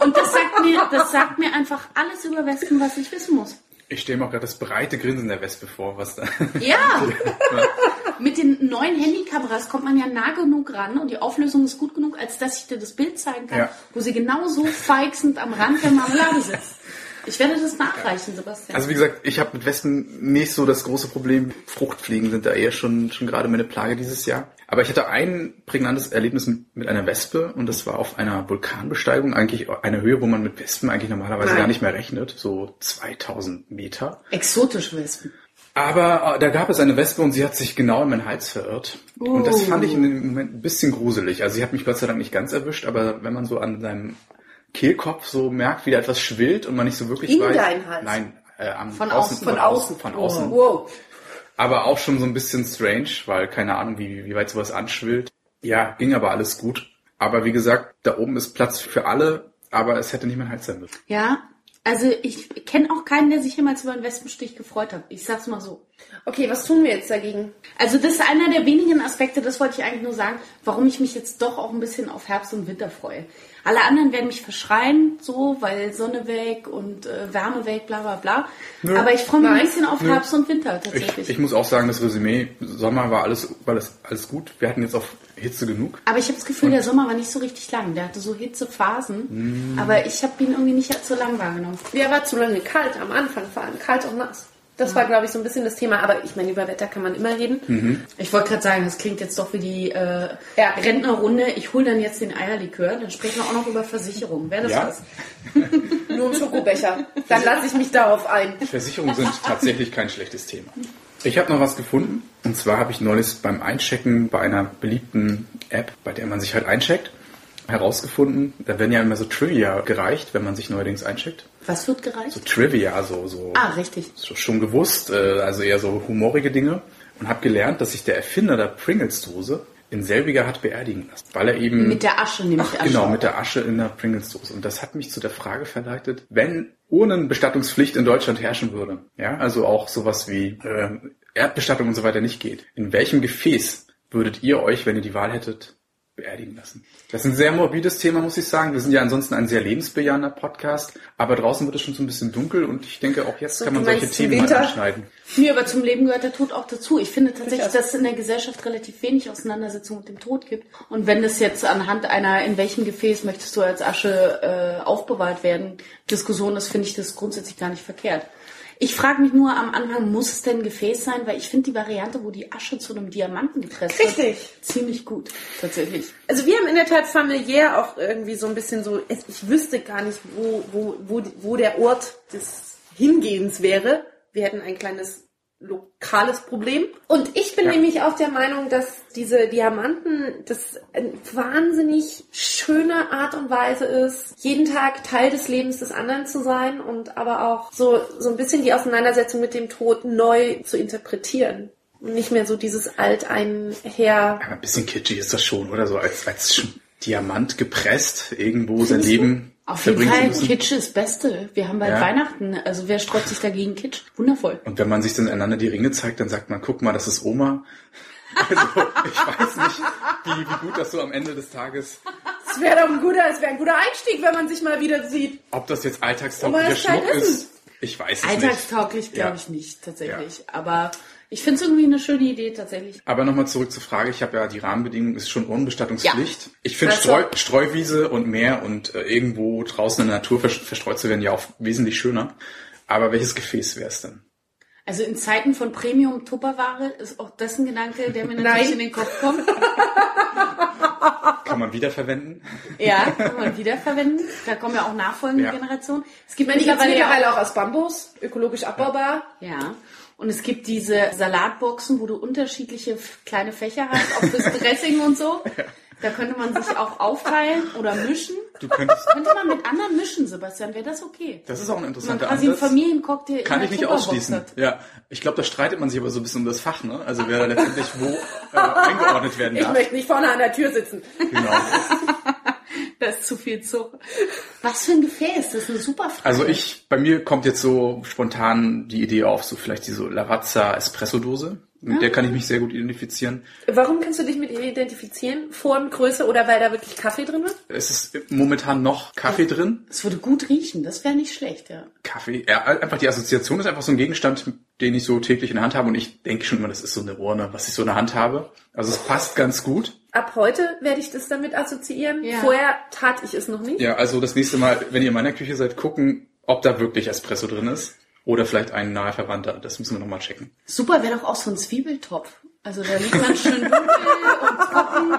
Und das sagt mir, das sagt mir einfach alles über Wespen, was ich wissen muss. Ich stelle mir auch gerade das breite Grinsen der Wespe vor, was da. Ja! Mit den neuen Handykameras kommt man ja nah genug ran und die Auflösung ist gut genug, als dass ich dir das Bild zeigen kann, Ja. wo sie genauso feixend am Rand der Marmelade sitzt. Ich werde das nachreichen, Sebastian. Also wie gesagt, ich habe mit Wespen nicht so das große Problem. Fruchtfliegen sind da eher schon, schon gerade meine Plage dieses Jahr. Aber ich hatte ein prägnantes Erlebnis mit, mit einer Wespe und das war auf einer Vulkanbesteigung, eigentlich eine Höhe, wo man mit Wespen eigentlich normalerweise Nein. gar nicht mehr rechnet, so 2000 Meter. Exotische Wespen. Aber äh, da gab es eine Wespe und sie hat sich genau in meinen Hals verirrt. Und das fand ich in dem Moment ein bisschen gruselig. Also sie hat mich Gott sei Dank nicht ganz erwischt, aber wenn man so an seinem Kehlkopf so merkt, wie da etwas schwillt und man nicht so wirklich In weiß. deinen Hals? Nein, äh, am Von außen, außen. von außen. von außen. Wow. Aber auch schon so ein bisschen strange, weil keine Ahnung, wie, wie weit sowas anschwillt. Ja, ging aber alles gut. Aber wie gesagt, da oben ist Platz für alle, aber es hätte nicht mein Hals sein müssen. Ja, also ich kenne auch keinen, der sich jemals über einen Wespenstich gefreut hat. Ich sag's mal so. Okay, was tun wir jetzt dagegen? Also das ist einer der wenigen Aspekte, das wollte ich eigentlich nur sagen, warum ich mich jetzt doch auch ein bisschen auf Herbst und Winter freue. Alle anderen werden mich verschreien, so, weil Sonne weg und äh, Wärme weg, bla bla bla. Nö. Aber ich freue mich Nein. ein bisschen auf Nö. Herbst und Winter Ich, tatsächlich. ich muss auch sagen, das Resümee, Sommer war alles, war das alles gut. Wir hatten jetzt auf Hitze genug. aber ich habe das Gefühl, der Sommer war nicht so richtig lang. Der hatte so Hitzephasen. Aber ich habe ihn irgendwie nicht als so lang wahrgenommen. Ja, war zu lange kalt am Anfang, vor allem kalt und nass. Das war, glaube ich, so ein bisschen das Thema. Aber ich meine, über Wetter kann man immer reden. Ich wollte gerade sagen, das klingt jetzt doch wie die äh, Ja. Rentnerrunde. Ich hole dann jetzt den Eierlikör, dann sprechen wir auch noch über Versicherungen. Wäre das Ja. was? Nur im Schokobecher. Dann lasse ich mich darauf ein. Versicherungen sind tatsächlich kein schlechtes Thema. Ich habe noch was gefunden. Und zwar habe ich neulich beim Einchecken bei einer beliebten App, bei der man sich halt eincheckt, herausgefunden, da werden ja immer so Trivia gereicht, wenn man sich neuerdings eincheckt. Was wird gereicht? So Trivia, so, so Ah, richtig. so schon gewusst, äh, also eher so humorige Dinge. Und habe gelernt, dass sich der Erfinder der Pringles-Dose in selbiger hat beerdigen lassen, weil er eben Mit der Asche nehme ich Asche. Genau, mit der Asche in der Pringles-Dose. Und das hat mich zu der Frage verleitet, wenn Urnenbestattungspflicht in Deutschland herrschen würde, ja, also auch sowas wie äh, Erdbestattung und so weiter nicht geht, in welchem Gefäß würdet ihr euch, wenn ihr die Wahl hättet, beerdigen lassen? Das ist ein sehr morbides Thema, muss ich sagen. Wir sind ja ansonsten ein sehr lebensbejahender Podcast, aber draußen wird es schon so ein bisschen dunkel und ich denke, auch jetzt So, kann man solche Themen mal anschneiden. Nee, aber zum Leben gehört der Tod auch dazu. Ich finde tatsächlich, dass es in der Gesellschaft relativ wenig Auseinandersetzung mit dem Tod gibt. Und wenn das jetzt anhand einer, in welchem Gefäß möchtest du als Asche äh, aufbewahrt werden, Diskussion ist, finde ich das grundsätzlich gar nicht verkehrt. Ich frage mich nur am Anfang, muss es denn Gefäß sein? Weil ich finde die Variante, wo die Asche zu einem Diamanten gepresst wird, Richtig. ziemlich gut, tatsächlich. Also wir haben in der Tat familiär auch irgendwie so ein bisschen so, ich wüsste gar nicht, wo, wo, wo, wo der Ort des Hingehens wäre. Wir hätten ein kleines lokales Problem. Und ich bin Ja. nämlich auch der Meinung, dass diese Diamanten das eine wahnsinnig schöne Art und Weise ist, jeden Tag Teil des Lebens des anderen zu sein und aber auch so, so ein bisschen die Auseinandersetzung mit dem Tod neu zu interpretieren. Und nicht mehr so dieses alteinher Aber ein bisschen kitschig ist das schon, oder? So als, als Diamant gepresst, irgendwo sein Leben Auf jeden Fall. Kitsch ist Beste. Wir haben bald Ja. Weihnachten. Also wer sträubt sich dagegen Kitsch? Wundervoll. Und wenn man sich dann einander die Ringe zeigt, dann sagt man, guck mal, das ist Oma. Also, ich weiß nicht, wie, wie gut das so am Ende des Tages, Es wäre doch ein guter, es wäre ein guter Einstieg, wenn man sich mal wieder sieht. ob das jetzt alltagstauglicher Schmuck ist. Ich weiß es nicht. Alltagstauglich glaube Ja. ich nicht, tatsächlich. Aber ich finde es irgendwie eine schöne Idee, tatsächlich. Aber nochmal zurück zur Frage, ich habe ja die Rahmenbedingungen, ist schon Unbestattungspflicht. Ich finde Also- Streu, Streuwiese und Meer und äh, irgendwo draußen in der Natur vers- verstreut zu werden ja auch wesentlich schöner. Aber welches Gefäß wäre es denn? Also in Zeiten von Premium-Tupperware ist auch das ein Gedanke, der mir natürlich in den Kopf kommt. Kann man wiederverwenden? Ja, kann man wiederverwenden. Da kommen ja auch nachfolgende Ja. Generationen. Es gibt mittlerweile ja mittlerweile auch aus Bambus, ökologisch abbaubar. Ja. Und es gibt diese Salatboxen, wo du unterschiedliche kleine Fächer hast, auch fürs Dressing und so. Da könnte man sich auch aufteilen oder mischen. Du könntest, Könnte man mit anderen mischen, Sebastian, wäre das okay? das ist auch ein Man interessanter quasi einen Ansatz. Familiencocktail Kann in ich nicht ausschließen. hat. Ja, ich glaube, da streitet man sich aber so ein bisschen um das Fach, ne? Also wer da letztendlich wo äh, eingeordnet werden Ich darf. möchte nicht vorne an der Tür sitzen. Genau. Da ist zu viel Zucker. Was für ein Gefäß? Das ist eine super Frage. Also ich, bei mir kommt jetzt so spontan die Idee auf, so vielleicht diese Lavazza Espresso-Dose. Mit der kann ich mich sehr gut identifizieren. Warum kannst du dich mit ihr identifizieren? Form, Größe oder weil da wirklich Kaffee drin ist? Es ist momentan noch Kaffee drin. Es würde gut riechen, das wäre nicht schlecht, ja. Kaffee, ja, einfach die Assoziation ist einfach so ein Gegenstand, den ich so täglich in der Hand habe und ich denke schon immer, das ist so eine Urne, was ich so in der Hand habe. Also es passt ganz gut. Ab heute werde ich das damit assoziieren. Ja. Vorher tat ich es noch nicht. Ja, also das nächste Mal, wenn ihr in meiner Küche seid, gucken, ob da wirklich Espresso drin ist. Oder vielleicht ein nahe Verwandter. Das müssen wir nochmal checken. Super wäre doch auch so ein Zwiebeltopf. Also da liegt man schön dunkel und trocken.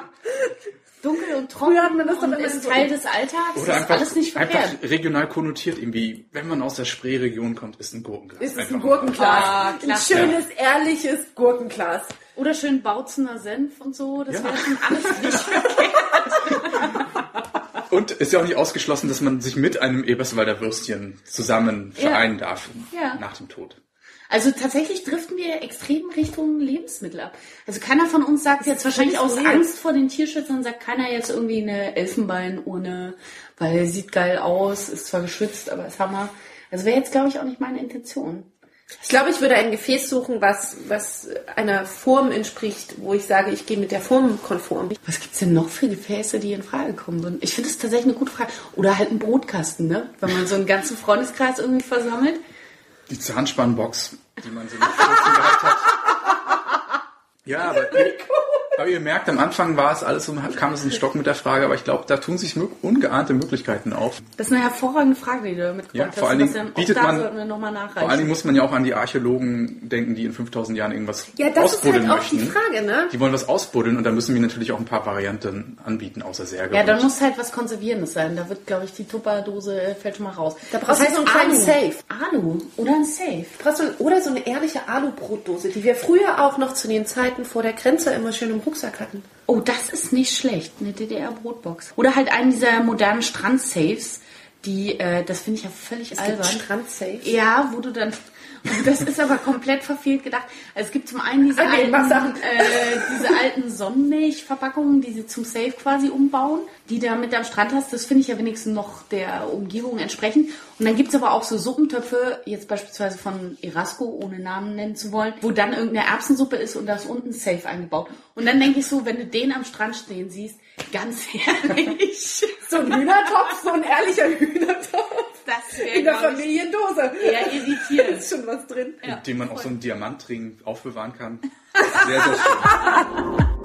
Dunkel und trocken Früher hat man das immer ist so- Teil des Alltags. Oder das ist einfach, alles nicht verkehrt. einfach regional konnotiert irgendwie. Wenn man aus der Spree-Region kommt, ist ein Gurkenglas. Ist es ein Gurkenglas? Ah, ein schönes, ehrliches Gurkenglas. Oder schön Bautzener Senf und so. Das Ja. wäre schon alles nicht verkehrt. Und ist ja auch nicht ausgeschlossen, dass man sich mit einem Eberswalder Würstchen zusammen Ja. vereinen darf Ja. nach dem Tod. Also tatsächlich driften wir extrem Richtung Lebensmittel ab. Also keiner von uns sagt jetzt wahrscheinlich aus weird. Angst vor den Tierschützern, sagt keiner jetzt irgendwie eine Elfenbeinurne, weil sieht geil aus, ist zwar geschützt, aber ist Hammer. Also wäre jetzt, glaube ich, auch nicht meine Intention. Ich glaube, ich würde ein Gefäß suchen, was, was einer Form entspricht, wo ich sage, ich gehe mit der Form konform. Was gibt's denn noch für Gefäße, die in Frage kommen würden? Ich finde das tatsächlich eine gute Frage. Oder halt ein Brotkasten, ne? Wenn man so einen ganzen Freundeskreis irgendwie versammelt. Die Zahnspannbox, die man so mit 14 gehabt hat. Ja, aber aber ihr merkt, am Anfang war es alles so, kam es in Stock mit der Frage, aber ich glaube, da tun sich ungeahnte Möglichkeiten auf. Das ist eine hervorragende Frage, die du damit Ja, vor allen hast, Dingen Sebastian. bietet auch da man- sollten wir nochmal nachreichen. Vor allen Dingen muss man ja auch an die Archäologen denken, die in 5000 Jahren irgendwas Ja, das ist ausbuddeln halt auch die möchten. Frage, ne? Die wollen was ausbuddeln und da müssen wir natürlich auch ein paar Varianten anbieten, außer Särge. ja, dann muss halt was Konservierendes sein. Da wird, glaube ich, die Tupperdose äh, fällt schon mal raus. Da brauchst du so einen. Safe. Alu oder ein Safe. Du brauchst ein, oder so eine ehrliche Alubrotdose, die wir früher auch noch zu den Zeiten vor der Grenze immer schön im Rucksack hatten. Oh, das ist nicht schlecht. Eine DDR-Brotbox. Oder halt einen dieser modernen Strandsafes, die, äh, das finde ich ja völlig Es albern. gibt Strandsafe. Ja, wo du dann. Das ist aber komplett verfehlt gedacht. Also es gibt zum einen diese Ah, nee, alten, äh, diese alten Sonnenmilchverpackungen, die sie zum Safe quasi umbauen, die du mit am Strand hast. Das finde ich ja wenigstens noch der Umgebung entsprechend. Und dann gibt's aber auch so Suppentöpfe, jetzt beispielsweise von Erasco, ohne Namen nennen zu wollen, wo dann irgendeine Erbsensuppe ist und da ist unten Safe eingebaut. Und dann denke ich so, wenn du den am Strand stehen siehst, ganz ehrlich, So ein Hühnertopf, so ein ehrlicher Hühnertopf. das wäre In der Familiendose. eher irritierend. ist schon was drin. mit dem man auch so einen Diamantring aufbewahren kann. Sehr, sehr schön.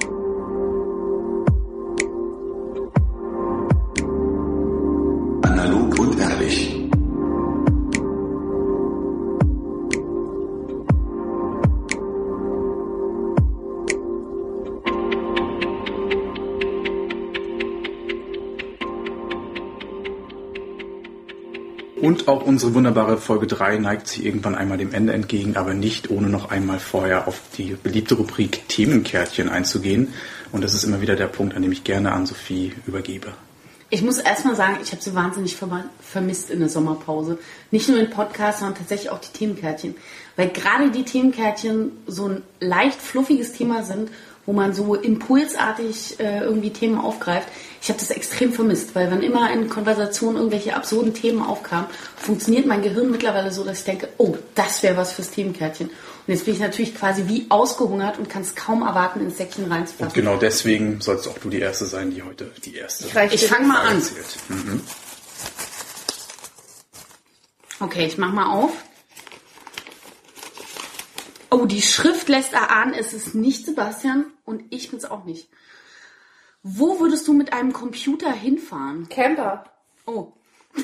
Und auch unsere wunderbare Folge 3 neigt sich irgendwann einmal dem Ende entgegen, aber nicht ohne noch einmal vorher auf die beliebte Rubrik Themenkärtchen einzugehen. Und das ist immer wieder der Punkt, an dem ich gerne an Sophie übergebe. Ich muss erstmal sagen, ich habe sie wahnsinnig vermisst in der Sommerpause. Nicht nur den Podcast, sondern tatsächlich auch die Themenkärtchen. Weil gerade die Themenkärtchen so ein leicht fluffiges Thema sind, wo man so impulsartig äh, irgendwie Themen aufgreift. Ich habe das extrem vermisst, weil wenn immer in Konversationen irgendwelche absurden Themen aufkamen, funktioniert mein Gehirn mittlerweile so, dass ich denke, oh, das wäre was fürs Themenkärtchen. Und jetzt bin ich natürlich quasi wie ausgehungert und kann es kaum erwarten, ins Säckchen Und reinzufassen. genau deswegen sollst auch du die Erste sein, die heute die Erste Ich Ich fange mal an. Mhm. Okay, ich mach mal auf. Oh, die Schrift lässt erahnen, es ist nicht Sebastian und ich bin's auch nicht. Wo würdest du mit einem Computer hinfahren? Camper. Oh,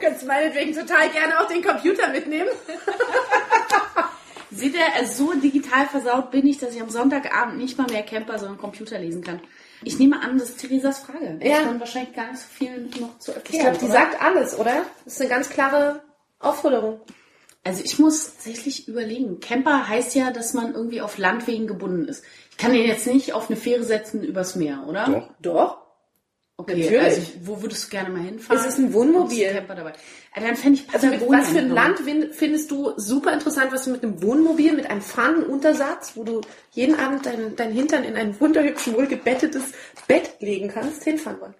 Könntest meinetwegen total gerne auch den Computer mitnehmen. seht ihr, also so digital versaut bin ich, dass ich am Sonntagabend nicht mal mehr Camper, sondern Computer lesen kann. Ich nehme an, das ist Theresas Frage. Ja. ist dann wahrscheinlich gar nicht so viel noch zu erklären. Ich glaube, die oder? sagt alles, oder? Das ist eine ganz klare Aufforderung. Also ich muss tatsächlich überlegen. Camper heißt ja, dass man irgendwie auf Landwegen gebunden ist. Ich kann den jetzt nicht auf eine Fähre setzen übers Meer, oder? Doch. Doch. Okay, Natürlich. also wo würdest du gerne mal hinfahren? Es ist ein Wohnmobil. Ist ein Camper dabei. Ah, dann fände ich Also mit Patagonien was für ein. Land findest du super interessant, was du mit einem Wohnmobil, mit einem Fahnenuntersatz, wo du jeden Abend dein, dein Hintern in ein wunderhübsch wohlgebettetes Bett legen kannst, hinfahren wollen?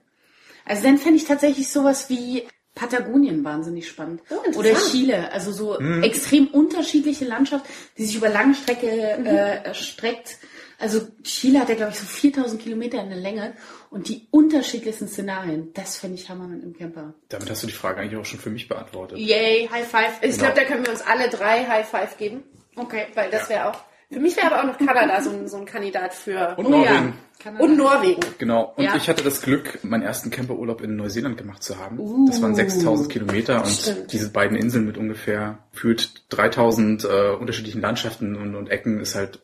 Also dann fände ich tatsächlich sowas wie Patagonien wahnsinnig spannend. Oh. Oder Chile. Also so extrem unterschiedliche Landschaft, die sich über lange Strecke äh, erstreckt. Also Chile hat ja, glaube ich, so 4000 Kilometer in der Länge und die unterschiedlichsten Szenarien. Das fände ich Hammer mit einem Camper. Damit hast du die Frage eigentlich auch schon für mich beantwortet. Yay, High Five. Ich glaube, da können wir uns alle drei High Five geben. Okay. Weil das wäre auch. Für mich wäre aber auch noch Kanada so ein, so ein Kandidat für. Und Oh Norwegen. ja. Und Norwegen. Genau. Und Ja. ich hatte das Glück, meinen ersten Camperurlaub in Neuseeland gemacht zu haben. Das waren 6000 Kilometer und Stimmt. diese beiden Inseln mit ungefähr fühlt 3000 äh, unterschiedlichen Landschaften und, und Ecken ist halt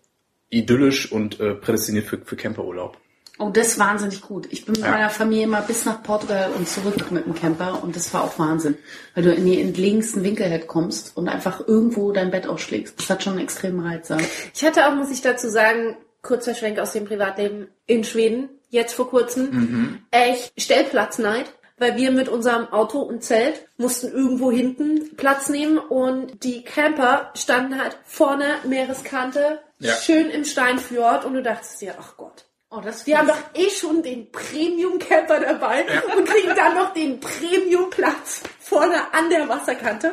idyllisch und äh, prädestiniert für, für Camperurlaub. Oh, das ist wahnsinnig gut. Ich bin mit Ja. meiner Familie mal bis nach Portugal und zurück mit dem Camper und das war auch Wahnsinn. Weil du in die entlegensten Winkel halt kommst und einfach irgendwo dein Bett ausschlägst. Das hat schon einen extremen Reiz. Ja. Ich hatte auch, muss ich dazu sagen, kurzer Schwenk aus dem Privatleben in Schweden, jetzt vor kurzem, echt Stellplatzneid, weil wir mit unserem Auto und Zelt mussten irgendwo hinten Platz nehmen und die Camper standen halt vorne Meereskante, Ja. schön im Steinfjord und du dachtest dir, ach Gott, Oh, das die haben doch eh schon den Premium-Camper dabei und kriegen dann noch den Premium-Platz vorne an der Wasserkante.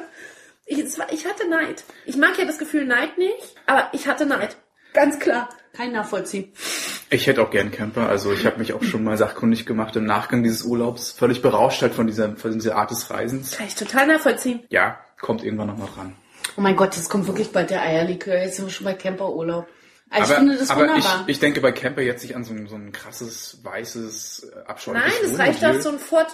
Ich, es war, ich hatte Neid. Ich mag ja das Gefühl Neid nicht, aber ich hatte Neid. Ganz klar. Kein Nachvollziehen. Ich hätte auch gern Camper. Also ich habe mich auch schon mal sachkundig gemacht im Nachgang dieses Urlaubs. Völlig berauscht halt von dieser, von dieser Art des Reisens. Kann ich total nachvollziehen. Ja, kommt irgendwann noch mal dran. Oh mein Gott, jetzt kommt wirklich bald der Eierlikör. Jetzt sind wir schon bei Camperurlaub. Also aber ich finde das aber ich, wunderbar. ich denke bei Camper jetzt sich an so ein, so ein krasses, weißes, äh, abscheuliches Nein, es reicht auch so ein Ford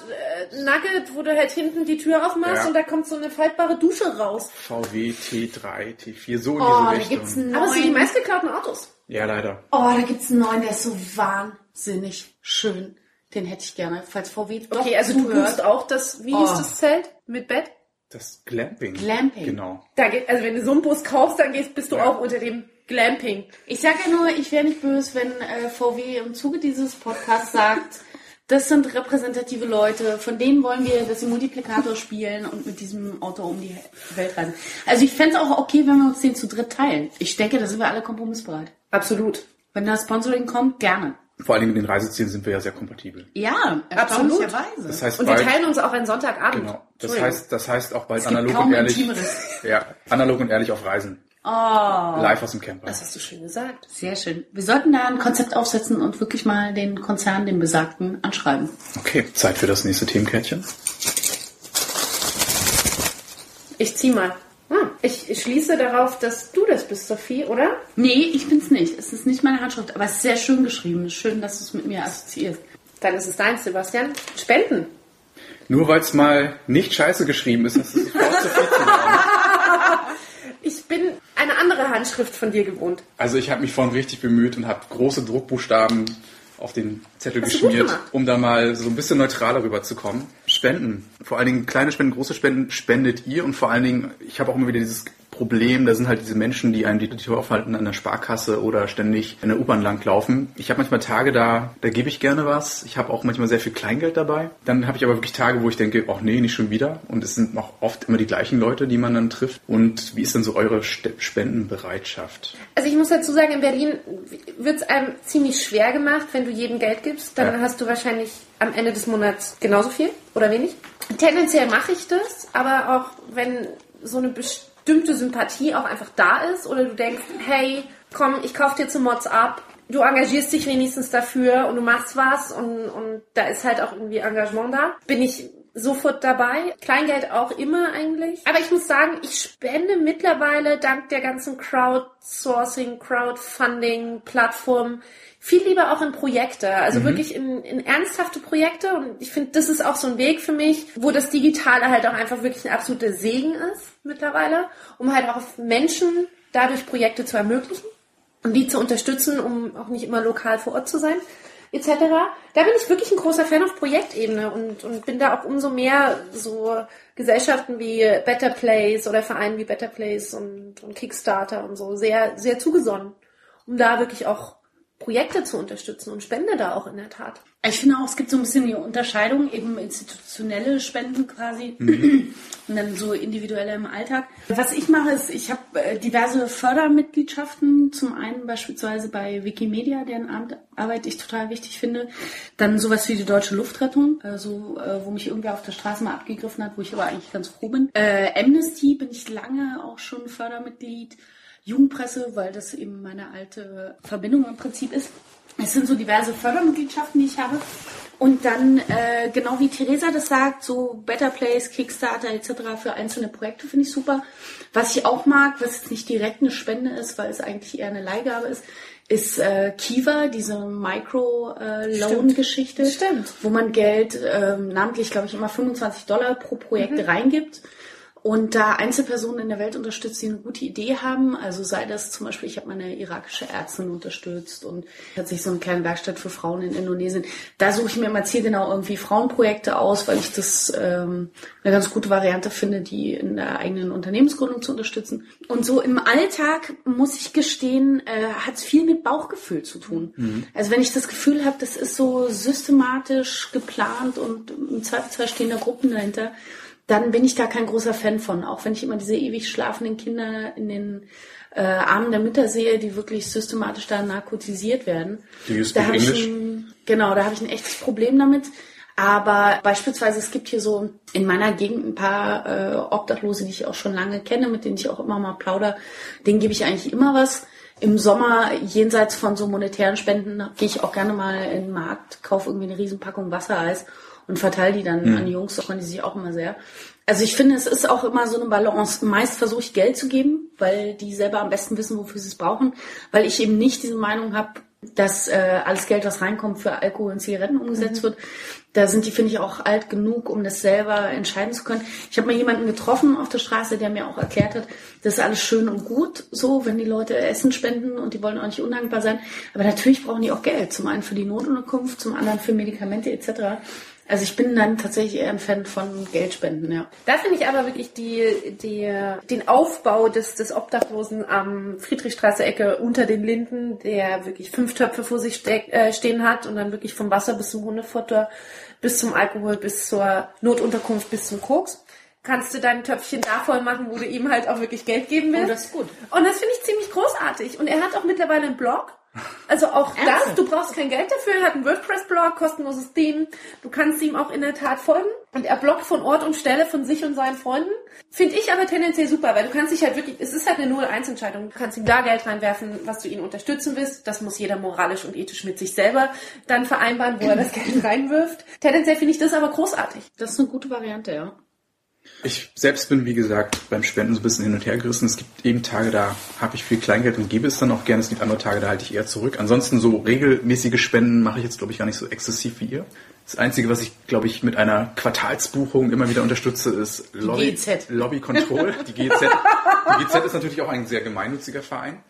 äh, Nugget, wo du halt hinten die Tür aufmachst Ja. und da kommt so eine faltbare Dusche raus. VW T3, T4, so in oh, diese da Richtung. gibt's einen Aber es sind die neuen. meistgeklauten Autos. Ja, leider. Oh, da gibt's einen neuen, der ist so wahnsinnig schön. Den hätte ich gerne, falls VW doch Okay, also du buchst auch das, wie Oh. hieß das Zelt? Mit Bett? Das Glamping. Glamping. Genau. Da geht, also wenn du so einen Bus kaufst, dann gehst, bist du Ja. auch unter dem Glamping. Ich sage ja nur, ich wäre nicht böse, wenn äh, VW im Zuge dieses Podcasts sagt, das sind repräsentative Leute, von denen wollen wir, dass sie Multiplikator spielen und mit diesem Auto um die Welt reisen. Also ich fände es auch okay, wenn wir uns den zu dritt teilen. Ich denke, da sind wir alle kompromissbereit. Absolut. Wenn da Sponsoring kommt, gerne. Vor allen Dingen mit den Reisezielen sind wir ja sehr kompatibel. Ja, Absolut. Das heißt Und wir teilen uns auch einen Sonntagabend. genau. Das heißt, das heißt auch bald analog und ehrlich. Intimeres. Ja, analog und ehrlich auf Reisen. Oh, Live aus dem Camper. Das hast du schön gesagt. sehr schön. Wir sollten da ein Konzept aufsetzen und wirklich mal den Konzern, den besagten, anschreiben. Okay, Zeit für das nächste Themenkärtchen. Ich zieh mal. Hm, ich, ich schließe darauf, dass du das bist, Sophie, oder? Nee, ich bin's nicht. Es ist nicht meine Handschrift, aber es ist sehr schön geschrieben. Es ist schön, dass du es mit mir assoziierst. Dann ist es deins, Sebastian. Spenden. Nur weil es mal nicht scheiße geschrieben ist, hast du sofort zu viel zu. Ich bin eine andere Handschrift von dir gewohnt. Also ich habe mich vorhin richtig bemüht und habe große Druckbuchstaben auf den Zettel Hast geschmiert, um da mal so ein bisschen neutraler rüberzukommen. Spenden. Vor allen Dingen kleine Spenden, große Spenden spendet ihr und vor allen Dingen, ich habe auch immer wieder dieses Problem, da sind halt diese Menschen, die einem die Tür aufhalten an der Sparkasse oder ständig in der U-Bahn langlaufen. Ich habe manchmal Tage da, da gebe ich gerne was. Ich habe auch manchmal sehr viel Kleingeld dabei. Dann habe ich aber wirklich Tage, wo ich denke, ach nee, nicht schon wieder. Und es sind auch oft immer die gleichen Leute, die man dann trifft. Und wie ist denn so eure Spendenbereitschaft? Also ich muss dazu sagen, in Berlin wird es einem ziemlich schwer gemacht, wenn du jedem Geld gibst. Dann Ja. hast du wahrscheinlich am Ende des Monats genauso viel oder wenig. Tendenziell mache ich das, aber auch wenn so eine bestimmte Sympathie auch einfach da ist oder du denkst, hey, komm, ich kauf dir zum Mods ab, du engagierst dich wenigstens dafür und du machst was und, und da ist halt auch irgendwie Engagement da, bin ich sofort dabei. Kleingeld auch immer eigentlich. Aber ich muss sagen, ich spende mittlerweile dank der ganzen Crowdsourcing, Crowdfunding, Plattformen viel lieber auch in Projekte, also wirklich in, in ernsthafte Projekte und ich finde, das ist auch so ein Weg für mich, wo das Digitale halt auch einfach wirklich ein absoluter Segen ist mittlerweile, um halt auch Menschen dadurch Projekte zu ermöglichen und die zu unterstützen, um auch nicht immer lokal vor Ort zu sein, etc. Da bin ich wirklich ein großer Fan auf Projektebene und, und bin da auch umso mehr so Gesellschaften wie Better Place oder Vereinen wie Better Place und, und Kickstarter und so sehr, sehr zugesonnen, um da wirklich auch Projekte zu unterstützen und spende da auch in der Tat. Ich finde auch, es gibt so ein bisschen die Unterscheidung, eben institutionelle Spenden quasi und dann so individuelle im Alltag. Was ich mache, ist, ich habe äh, diverse Fördermitgliedschaften. Zum einen beispielsweise bei Wikimedia, deren Ar- Arbeit ich total wichtig finde. Dann sowas wie die Deutsche Luftrettung, also äh, wo mich irgendwer auf der Straße mal abgegriffen hat, wo ich aber eigentlich ganz froh bin. Äh, Amnesty bin ich lange auch schon Fördermitglied. Jugendpresse, weil das eben meine alte Verbindung im Prinzip ist. Es sind so diverse Fördermitgliedschaften, die ich habe. Und dann, äh, genau wie Theresa das sagt, so Better Place, Kickstarter etc. für einzelne Projekte finde ich super. Was ich auch mag, was jetzt nicht direkt eine Spende ist, weil es eigentlich eher eine Leihgabe ist, ist äh, Kiva, diese Micro-Loan-Geschichte. Stimmt. Wo man Geld, ähm, namentlich glaube ich immer 25 Dollar pro Projekt reingibt und da Einzelpersonen in der Welt unterstützt, die eine gute Idee haben. Also sei das zum Beispiel, ich habe meine irakische Ärztin unterstützt und hat sich so eine kleine Werkstatt für Frauen in Indonesien. Da suche ich mir immer zielgenau irgendwie Frauenprojekte aus, weil ich das ähm, eine ganz gute Variante finde, die in der eigenen Unternehmensgründung zu unterstützen. Und so im Alltag, muss ich gestehen, äh, hat es viel mit Bauchgefühl zu tun. Also wenn ich das Gefühl habe, das ist so systematisch geplant und im Zweifelsfall stehen da Gruppen dahinter, dann bin ich da kein großer Fan von. Auch wenn ich immer diese ewig schlafenden Kinder in den äh, Armen der Mütter sehe, die wirklich systematisch da narkotisiert werden. Da habe ich ein, genau, da habe ich ein echtes Problem damit. Aber beispielsweise, es gibt hier so in meiner Gegend ein paar äh, Obdachlose, die ich auch schon lange kenne, mit denen ich auch immer mal plauder. Denen gebe ich eigentlich immer was. Im Sommer, jenseits von so monetären Spenden, gehe ich auch gerne mal in den Markt, kaufe irgendwie eine Riesenpackung Wassereis und verteile die dann Mhm. an die Jungs. Da freuen die sich auch immer sehr. Also ich finde, es ist auch immer so eine Balance. Meist versuche ich Geld zu geben, weil die selber am besten wissen, wofür sie es brauchen. Weil ich eben nicht diese Meinung habe, dass äh, alles Geld, was reinkommt, für Alkohol und Zigaretten umgesetzt wird. Da sind die, finde ich, auch alt genug, um das selber entscheiden zu können. Ich habe mal jemanden getroffen auf der Straße, der mir auch erklärt hat, das ist alles schön und gut so, wenn die Leute Essen spenden und die wollen auch nicht undankbar sein. Aber natürlich brauchen die auch Geld. Zum einen für die Notunterkunft, zum anderen für Medikamente etc. Also ich bin dann tatsächlich eher ein Fan von Geldspenden, ja. Da finde ich aber wirklich die, die, den Aufbau des, des Obdachlosen am Friedrichstraße-Ecke unter den Linden, der wirklich fünf Töpfe vor sich ste äh, stehen hat und dann wirklich vom Wasser bis zum Hundefutter, bis zum Alkohol, bis zur Notunterkunft, bis zum Koks. Kannst du dein Töpfchen da voll machen, wo du ihm halt auch wirklich Geld geben willst. Oh, das ist gut. Und das finde ich ziemlich großartig. Und er hat auch mittlerweile einen Blog. Also auch das, Ernsthaft? du brauchst kein Geld dafür, er hat einen WordPress-Blog, kostenloses Theme. Du kannst ihm auch in der Tat folgen. Und er bloggt von Ort und Stelle von sich und seinen Freunden. Finde ich aber tendenziell super, weil du kannst dich halt wirklich, es ist halt eine 0-1-Entscheidung. Du kannst ihm da Geld reinwerfen, was du ihn unterstützen willst. Das muss jeder moralisch und ethisch mit sich selber dann vereinbaren, wo er das Geld reinwirft. Tendenziell finde ich das aber großartig. Das ist eine gute Variante, ja. Ich selbst bin, wie gesagt, beim Spenden so ein bisschen hin und her gerissen. Es gibt eben Tage, da habe ich viel Kleingeld und gebe es dann auch gerne. Es gibt andere Tage, da halte ich eher zurück. Ansonsten so regelmäßige Spenden mache ich jetzt, glaube ich, gar nicht so exzessiv wie ihr. Das Einzige, was ich, glaube ich, mit einer Quartalsbuchung immer wieder unterstütze, ist Lobby, GEZ. Lobby Control. Die GEZ. Die GEZ ist natürlich auch ein sehr gemeinnütziger Verein.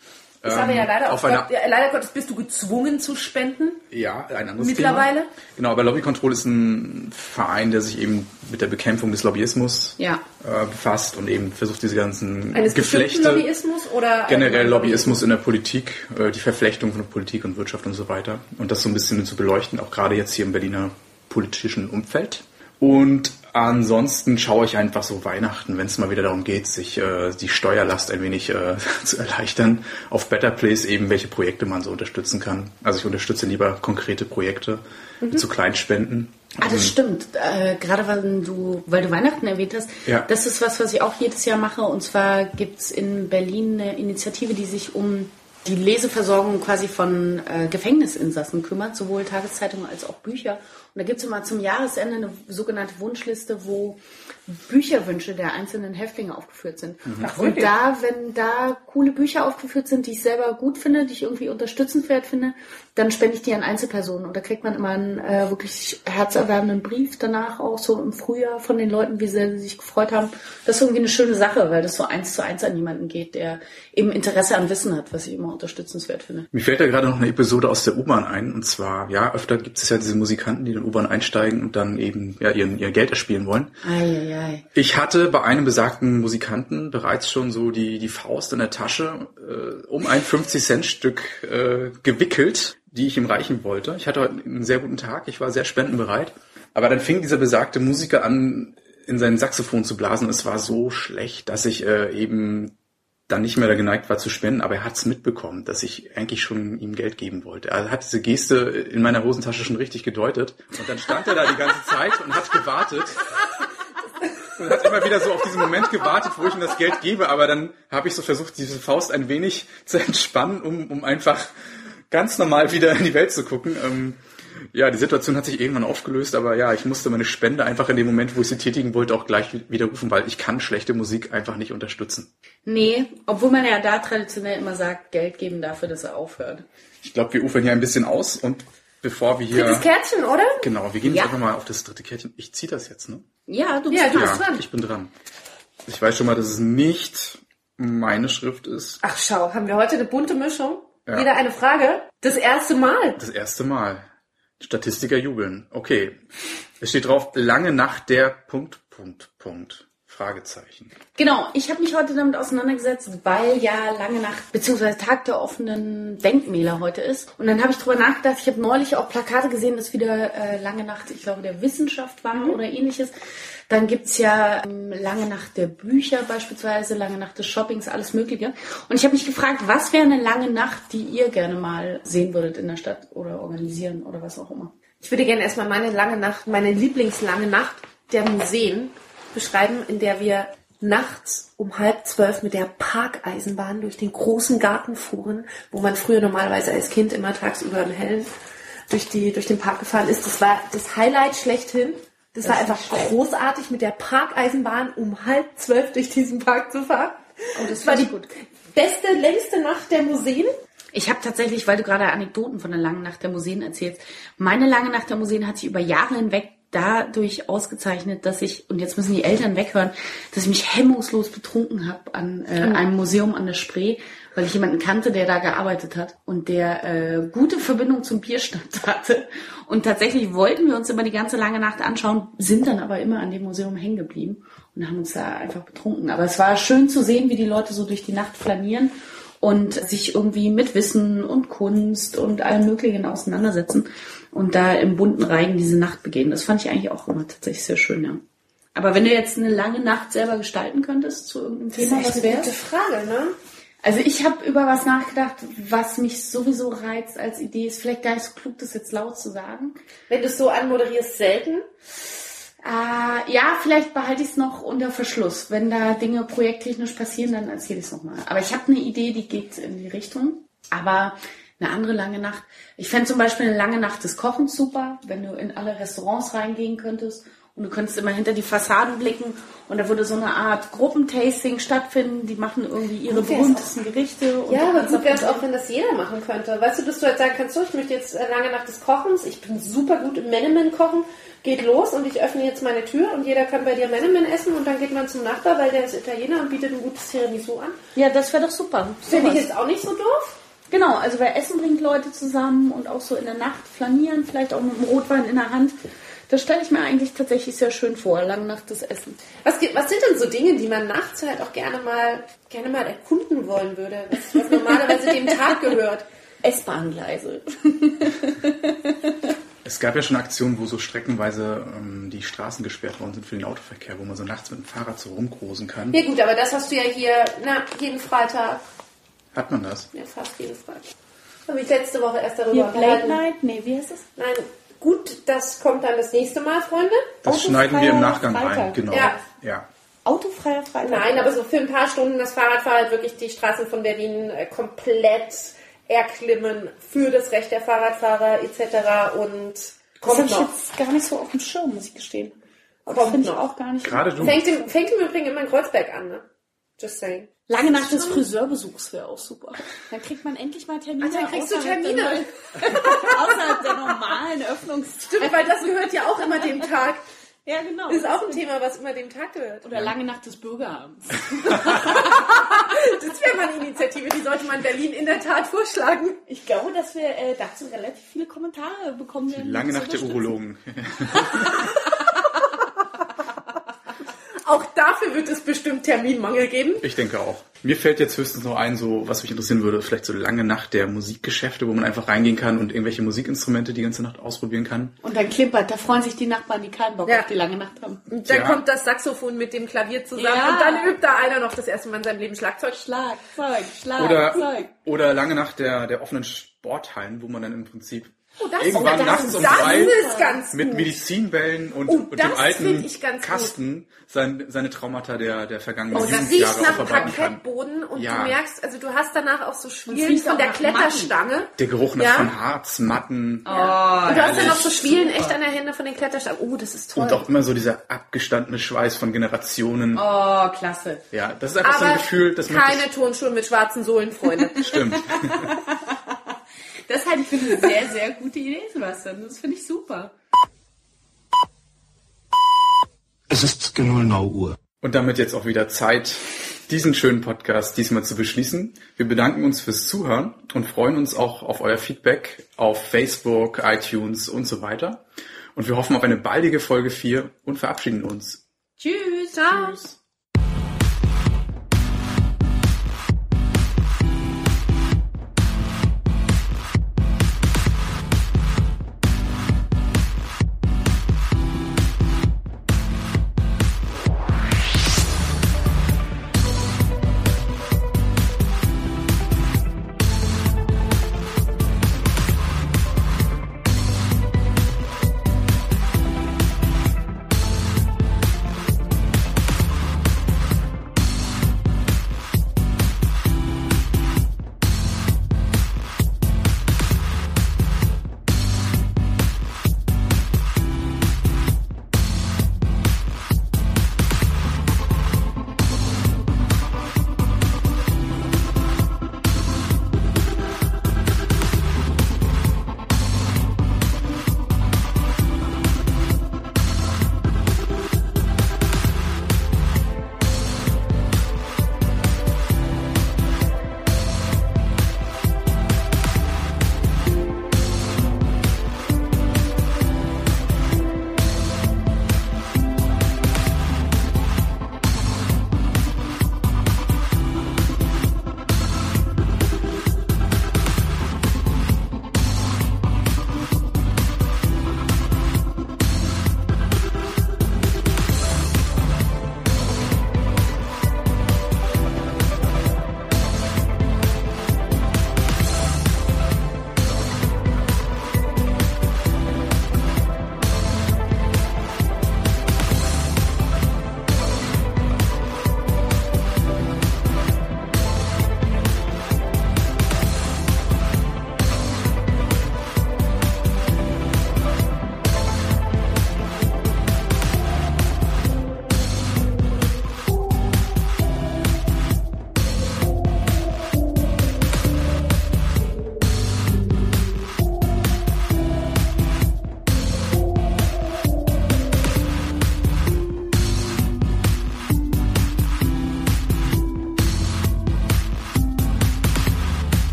Ist aber ja leider, auf einer, ja, leider Gottes bist du gezwungen zu spenden. ja, ein anderes Mittlerweile? Thema. Genau, aber Lobby Control ist ein Verein, der sich eben mit der Bekämpfung des Lobbyismus Ja. äh, befasst und eben versucht, diese ganzen Eines Geflechte, Lobbyismus oder generell Lobbyismus in der Politik, äh, die Verflechtung von Politik und Wirtschaft und so weiter. Und das so ein bisschen zu beleuchten, auch gerade jetzt hier im Berliner politischen Umfeld. Und ansonsten schaue ich einfach so Weihnachten, wenn es mal wieder darum geht, sich äh, die Steuerlast ein wenig äh, zu erleichtern, auf Better Place eben, welche Projekte man so unterstützen kann. Also ich unterstütze lieber konkrete Projekte Mhm. zu Kleinspenden. Ah, das stimmt. Äh, gerade weil du, weil du Weihnachten erwähnt hast. Ja. Das ist was, was ich auch jedes Jahr mache. Und zwar gibt's in Berlin eine Initiative, die sich um die Leseversorgung quasi von äh, Gefängnisinsassen kümmert, sowohl Tageszeitungen als auch Bücher. Und da gibt's immer zum Jahresende eine sogenannte Wunschliste, wo Bücherwünsche der einzelnen Häftlinge aufgeführt sind. Ach, Und da, wenn da coole Bücher aufgeführt sind, die ich selber gut finde, die ich irgendwie unterstützenswert finde, dann spende ich die an Einzelpersonen. Und da kriegt man immer einen äh, wirklich herzerwärmenden Brief danach, auch so im Frühjahr von den Leuten, wie sehr sie sich gefreut haben. Das ist irgendwie eine schöne Sache, weil das so eins zu eins an jemanden geht, der eben Interesse an Wissen hat, was ich immer unterstützenswert finde. Mir fällt da gerade noch eine Episode aus der U-Bahn ein. Und zwar, ja, öfter gibt es ja diese Musikanten, die in die U-Bahn einsteigen und dann eben ja, ihren, ihr Geld erspielen wollen. Eieiei. Ich hatte bei einem besagten Musikanten bereits schon so die, die Faust in der Tasche äh, um ein 50-Cent-Stück äh, gewickelt, die ich ihm reichen wollte. Ich hatte heute einen sehr guten Tag, ich war sehr spendenbereit. Aber dann fing dieser besagte Musiker an, in sein Saxophon zu blasen. Es war so schlecht, dass ich äh, eben dann nicht mehr geneigt war zu spenden, aber er hat es mitbekommen, dass ich eigentlich schon ihm Geld geben wollte. Er hat diese Geste in meiner Hosentasche schon richtig gedeutet. Und dann stand er da die ganze Zeit und hat gewartet. Und hat immer wieder so auf diesen Moment gewartet, wo ich ihm das Geld gebe. Aber dann habe ich so versucht, diese Faust ein wenig zu entspannen, um, um einfach ganz normal wieder in die Welt zu gucken. Ähm, ja, die Situation hat sich irgendwann aufgelöst, aber ja, ich musste meine Spende einfach in dem Moment, wo ich sie tätigen wollte, auch gleich widerrufen, weil ich kann schlechte Musik einfach nicht unterstützen. Nee, obwohl man ja da traditionell immer sagt, Geld geben dafür, dass er aufhört. Ich glaube, wir ufern hier ein bisschen aus und bevor wir hier... Drittes Kärtchen, oder? Genau, wir gehen Ja. jetzt einfach mal auf das dritte Kärtchen. Ich ziehe das jetzt, ne? Ja, du bist Ja, du bist dran. ich bin dran. Ich weiß schon mal, dass es nicht meine Schrift ist. Ach schau, haben wir heute eine bunte Mischung? Ja. Jeder eine Frage? Das erste Mal. Das erste Mal. Statistiker jubeln. Okay. Es steht drauf, lange Nacht der Punkt, Punkt, Punkt. Fragezeichen. Genau, ich habe mich heute damit auseinandergesetzt, weil ja lange Nacht beziehungsweise Tag der offenen Denkmäler heute ist. Und dann habe ich drüber nachgedacht, ich habe neulich auch Plakate gesehen, dass wieder äh, lange Nacht, ich glaube, der Wissenschaft war oder ähnliches. Dann gibt's ja ähm, lange Nacht der Bücher beispielsweise, lange Nacht des Shoppings, alles Mögliche. Und ich habe mich gefragt, was wäre eine lange Nacht, die ihr gerne mal sehen würdet in der Stadt oder organisieren oder was auch immer. Ich würde gerne erstmal meine lange Nacht, meine Lieblingslange Nacht der Museen beschreiben, in der wir nachts um halb zwölf mit der Parkeisenbahn durch den großen Garten fuhren, wo man früher normalerweise als Kind immer tagsüber im Hellen durch, die, durch den Park gefahren ist. Das war das Highlight schlechthin. Das, war einfach großartig, mit der Parkeisenbahn um halb zwölf durch diesen Park zu fahren. Oh, das war die gut. beste, längste Nacht der Museen. Ich habe tatsächlich, weil du gerade Anekdoten von der langen Nacht der Museen erzählst, meine lange Nacht der Museen hat sich über Jahre hinweg dadurch ausgezeichnet, dass ich, und jetzt müssen die Eltern weghören, dass ich mich hemmungslos betrunken habe an äh, Mhm. einem Museum an der Spree, weil ich jemanden kannte, der da gearbeitet hat und der äh, gute Verbindung zum Bierstand hatte. Und tatsächlich wollten wir uns immer die ganze lange Nacht anschauen, sind dann aber immer an dem Museum hängen geblieben und haben uns da einfach betrunken. Aber es war schön zu sehen, wie die Leute so durch die Nacht flanieren und sich irgendwie mit Wissen und Kunst und allem Möglichen auseinandersetzen und da im bunten Reigen diese Nacht begehen. Das fand ich eigentlich auch immer tatsächlich sehr schön, ja. Aber wenn du jetzt eine lange Nacht selber gestalten könntest zu irgendeinem Thema, was wäre? Frage, ne? Also ich habe über was nachgedacht, was mich sowieso reizt als Idee. Ist vielleicht gar nicht so klug, das jetzt laut zu sagen. Wenn du es so anmoderierst, selten. Äh, ja, vielleicht behalte ich es noch unter Verschluss. Wenn da Dinge projekttechnisch passieren, dann erzähle ich es nochmal. Aber ich habe eine Idee, die geht in die Richtung. Aber eine andere lange Nacht. Ich fände zum Beispiel eine lange Nacht des Kochens super, wenn du in alle Restaurants reingehen könntest und du könntest immer hinter die Fassaden blicken und da würde so eine Art Gruppentasting stattfinden. Die machen irgendwie ihre berühmtesten Gerichte. Und Ja, aber gut wäre es auch, wenn das jeder machen könnte. Weißt du, dass du jetzt sagen kannst, so, ich möchte jetzt äh, lange Nacht des Kochens, ich bin super gut im Menemen kochen, geht los und ich öffne jetzt meine Tür und jeder kann bei dir Menemen essen und dann geht man zum Nachbar, weil der ist Italiener und bietet ein gutes Tiramisu an. Ja, das wäre doch super. Finde ich jetzt auch nicht so doof. Genau, also weil Essen bringt Leute zusammen und auch so in der Nacht flanieren, vielleicht auch mit einem Rotwein in der Hand. Das stelle ich mir eigentlich tatsächlich sehr schön vor, lange Nacht des Essen. Was, was sind denn so Dinge, die man nachts halt auch gerne mal, gerne mal erkunden wollen würde, was, was normalerweise dem Tag gehört? S-Bahn-Gleise. Es gab ja schon Aktionen, wo so streckenweise ähm, die Straßen gesperrt worden sind für den Autoverkehr, wo man so nachts mit dem Fahrrad so rumgrosen kann. Ja gut, aber das hast du ja hier, na, jeden Freitag. Hat man das? Ja, fast jeden Freitag. Habe ich letzte Woche erst darüber Hier, Late. Night? Nee, wie heißt es? Nein, gut, das kommt dann das nächste Mal, Freunde. Das schneiden wir im Autofreier Nachgang Freitag. ein. Genau. Ja. ja. Autofreier Freitag. Nein, aber so für ein paar Stunden das Fahrradfahren halt wirklich die Straßen von Berlin äh, komplett erklimmen für das Recht der Fahrradfahrer etc. Und das habe kommt ich noch. jetzt gar nicht so auf dem Schirm, muss ich gestehen. Aber Kommt das finde ich noch. auch gar nicht. Gerade du. Fängt im, fängt im Übrigen immer in Kreuzberg an, ne? Just saying. Lange Nacht des Friseurbesuchs wäre auch super. Dann kriegt man endlich mal Termine. Ach, dann kriegst du außerhalb der Termine. außerhalb der normalen Öffnungszeit. Stimmt, weil das gehört ja auch immer dem Tag. Ja, genau. Das ist auch ein Thema, was immer dem Tag gehört. Oder lange Nacht des Bürgeramts. Das wäre mal eine Initiative, die sollte man Berlin in der Tat vorschlagen. Ich glaube, dass wir äh, dazu relativ viele Kommentare bekommen werden. Lange Nacht der Urologen. Auch dafür wird es bestimmt Terminmangel geben. Ich denke auch. Mir fällt jetzt höchstens noch ein, so was mich interessieren würde, vielleicht so lange Nacht der Musikgeschäfte, wo man einfach reingehen kann und irgendwelche Musikinstrumente die ganze Nacht ausprobieren kann. Und dann klimpert, da freuen sich die Nachbarn, die keinen Bock Ja. auf die lange Nacht haben. Und dann Ja. kommt das Saxophon mit dem Klavier zusammen Ja. und dann übt da einer noch das erste Mal in seinem Leben Schlagzeug. Schlagzeug, Oder, Schlagzeug. oder lange Nacht der, der offenen Sporthallen, wo man dann im Prinzip das, irgendwann das, nachts um drei ist ganz mit gut. Medizinbällen und, Oh, und dem alten. Kasten sein, seine Traumata der, der vergangenen Oh, das Jugendjahre riecht nach. Parkettboden und Ja. du merkst, also du hast danach auch so Schwielen von auch der Kletterstange. Der Geruch nach Ja. von Harz, Matten Und du hast dann noch so Schwielen echt an der Hände von den Kletterstangen. Oh, das ist toll. und auch immer so dieser abgestandene Schweiß von Generationen. Oh, klasse. Ja, das ist einfach so ein Aber Gefühl, das möchte keine Turnschuhe mit schwarzen Sohlen, Freunde. stimmt. Das halte ich für eine sehr, sehr gute Idee, Sebastian. Das finde ich super. Es ist genau 0 Uhr. Und damit jetzt auch wieder Zeit, diesen schönen Podcast diesmal zu beschließen. Wir bedanken uns fürs Zuhören und freuen uns auch auf euer Feedback auf Facebook, iTunes und so weiter. Und wir hoffen auf eine baldige Folge 4 und verabschieden uns. Tschüss. Ciao. Tschüss.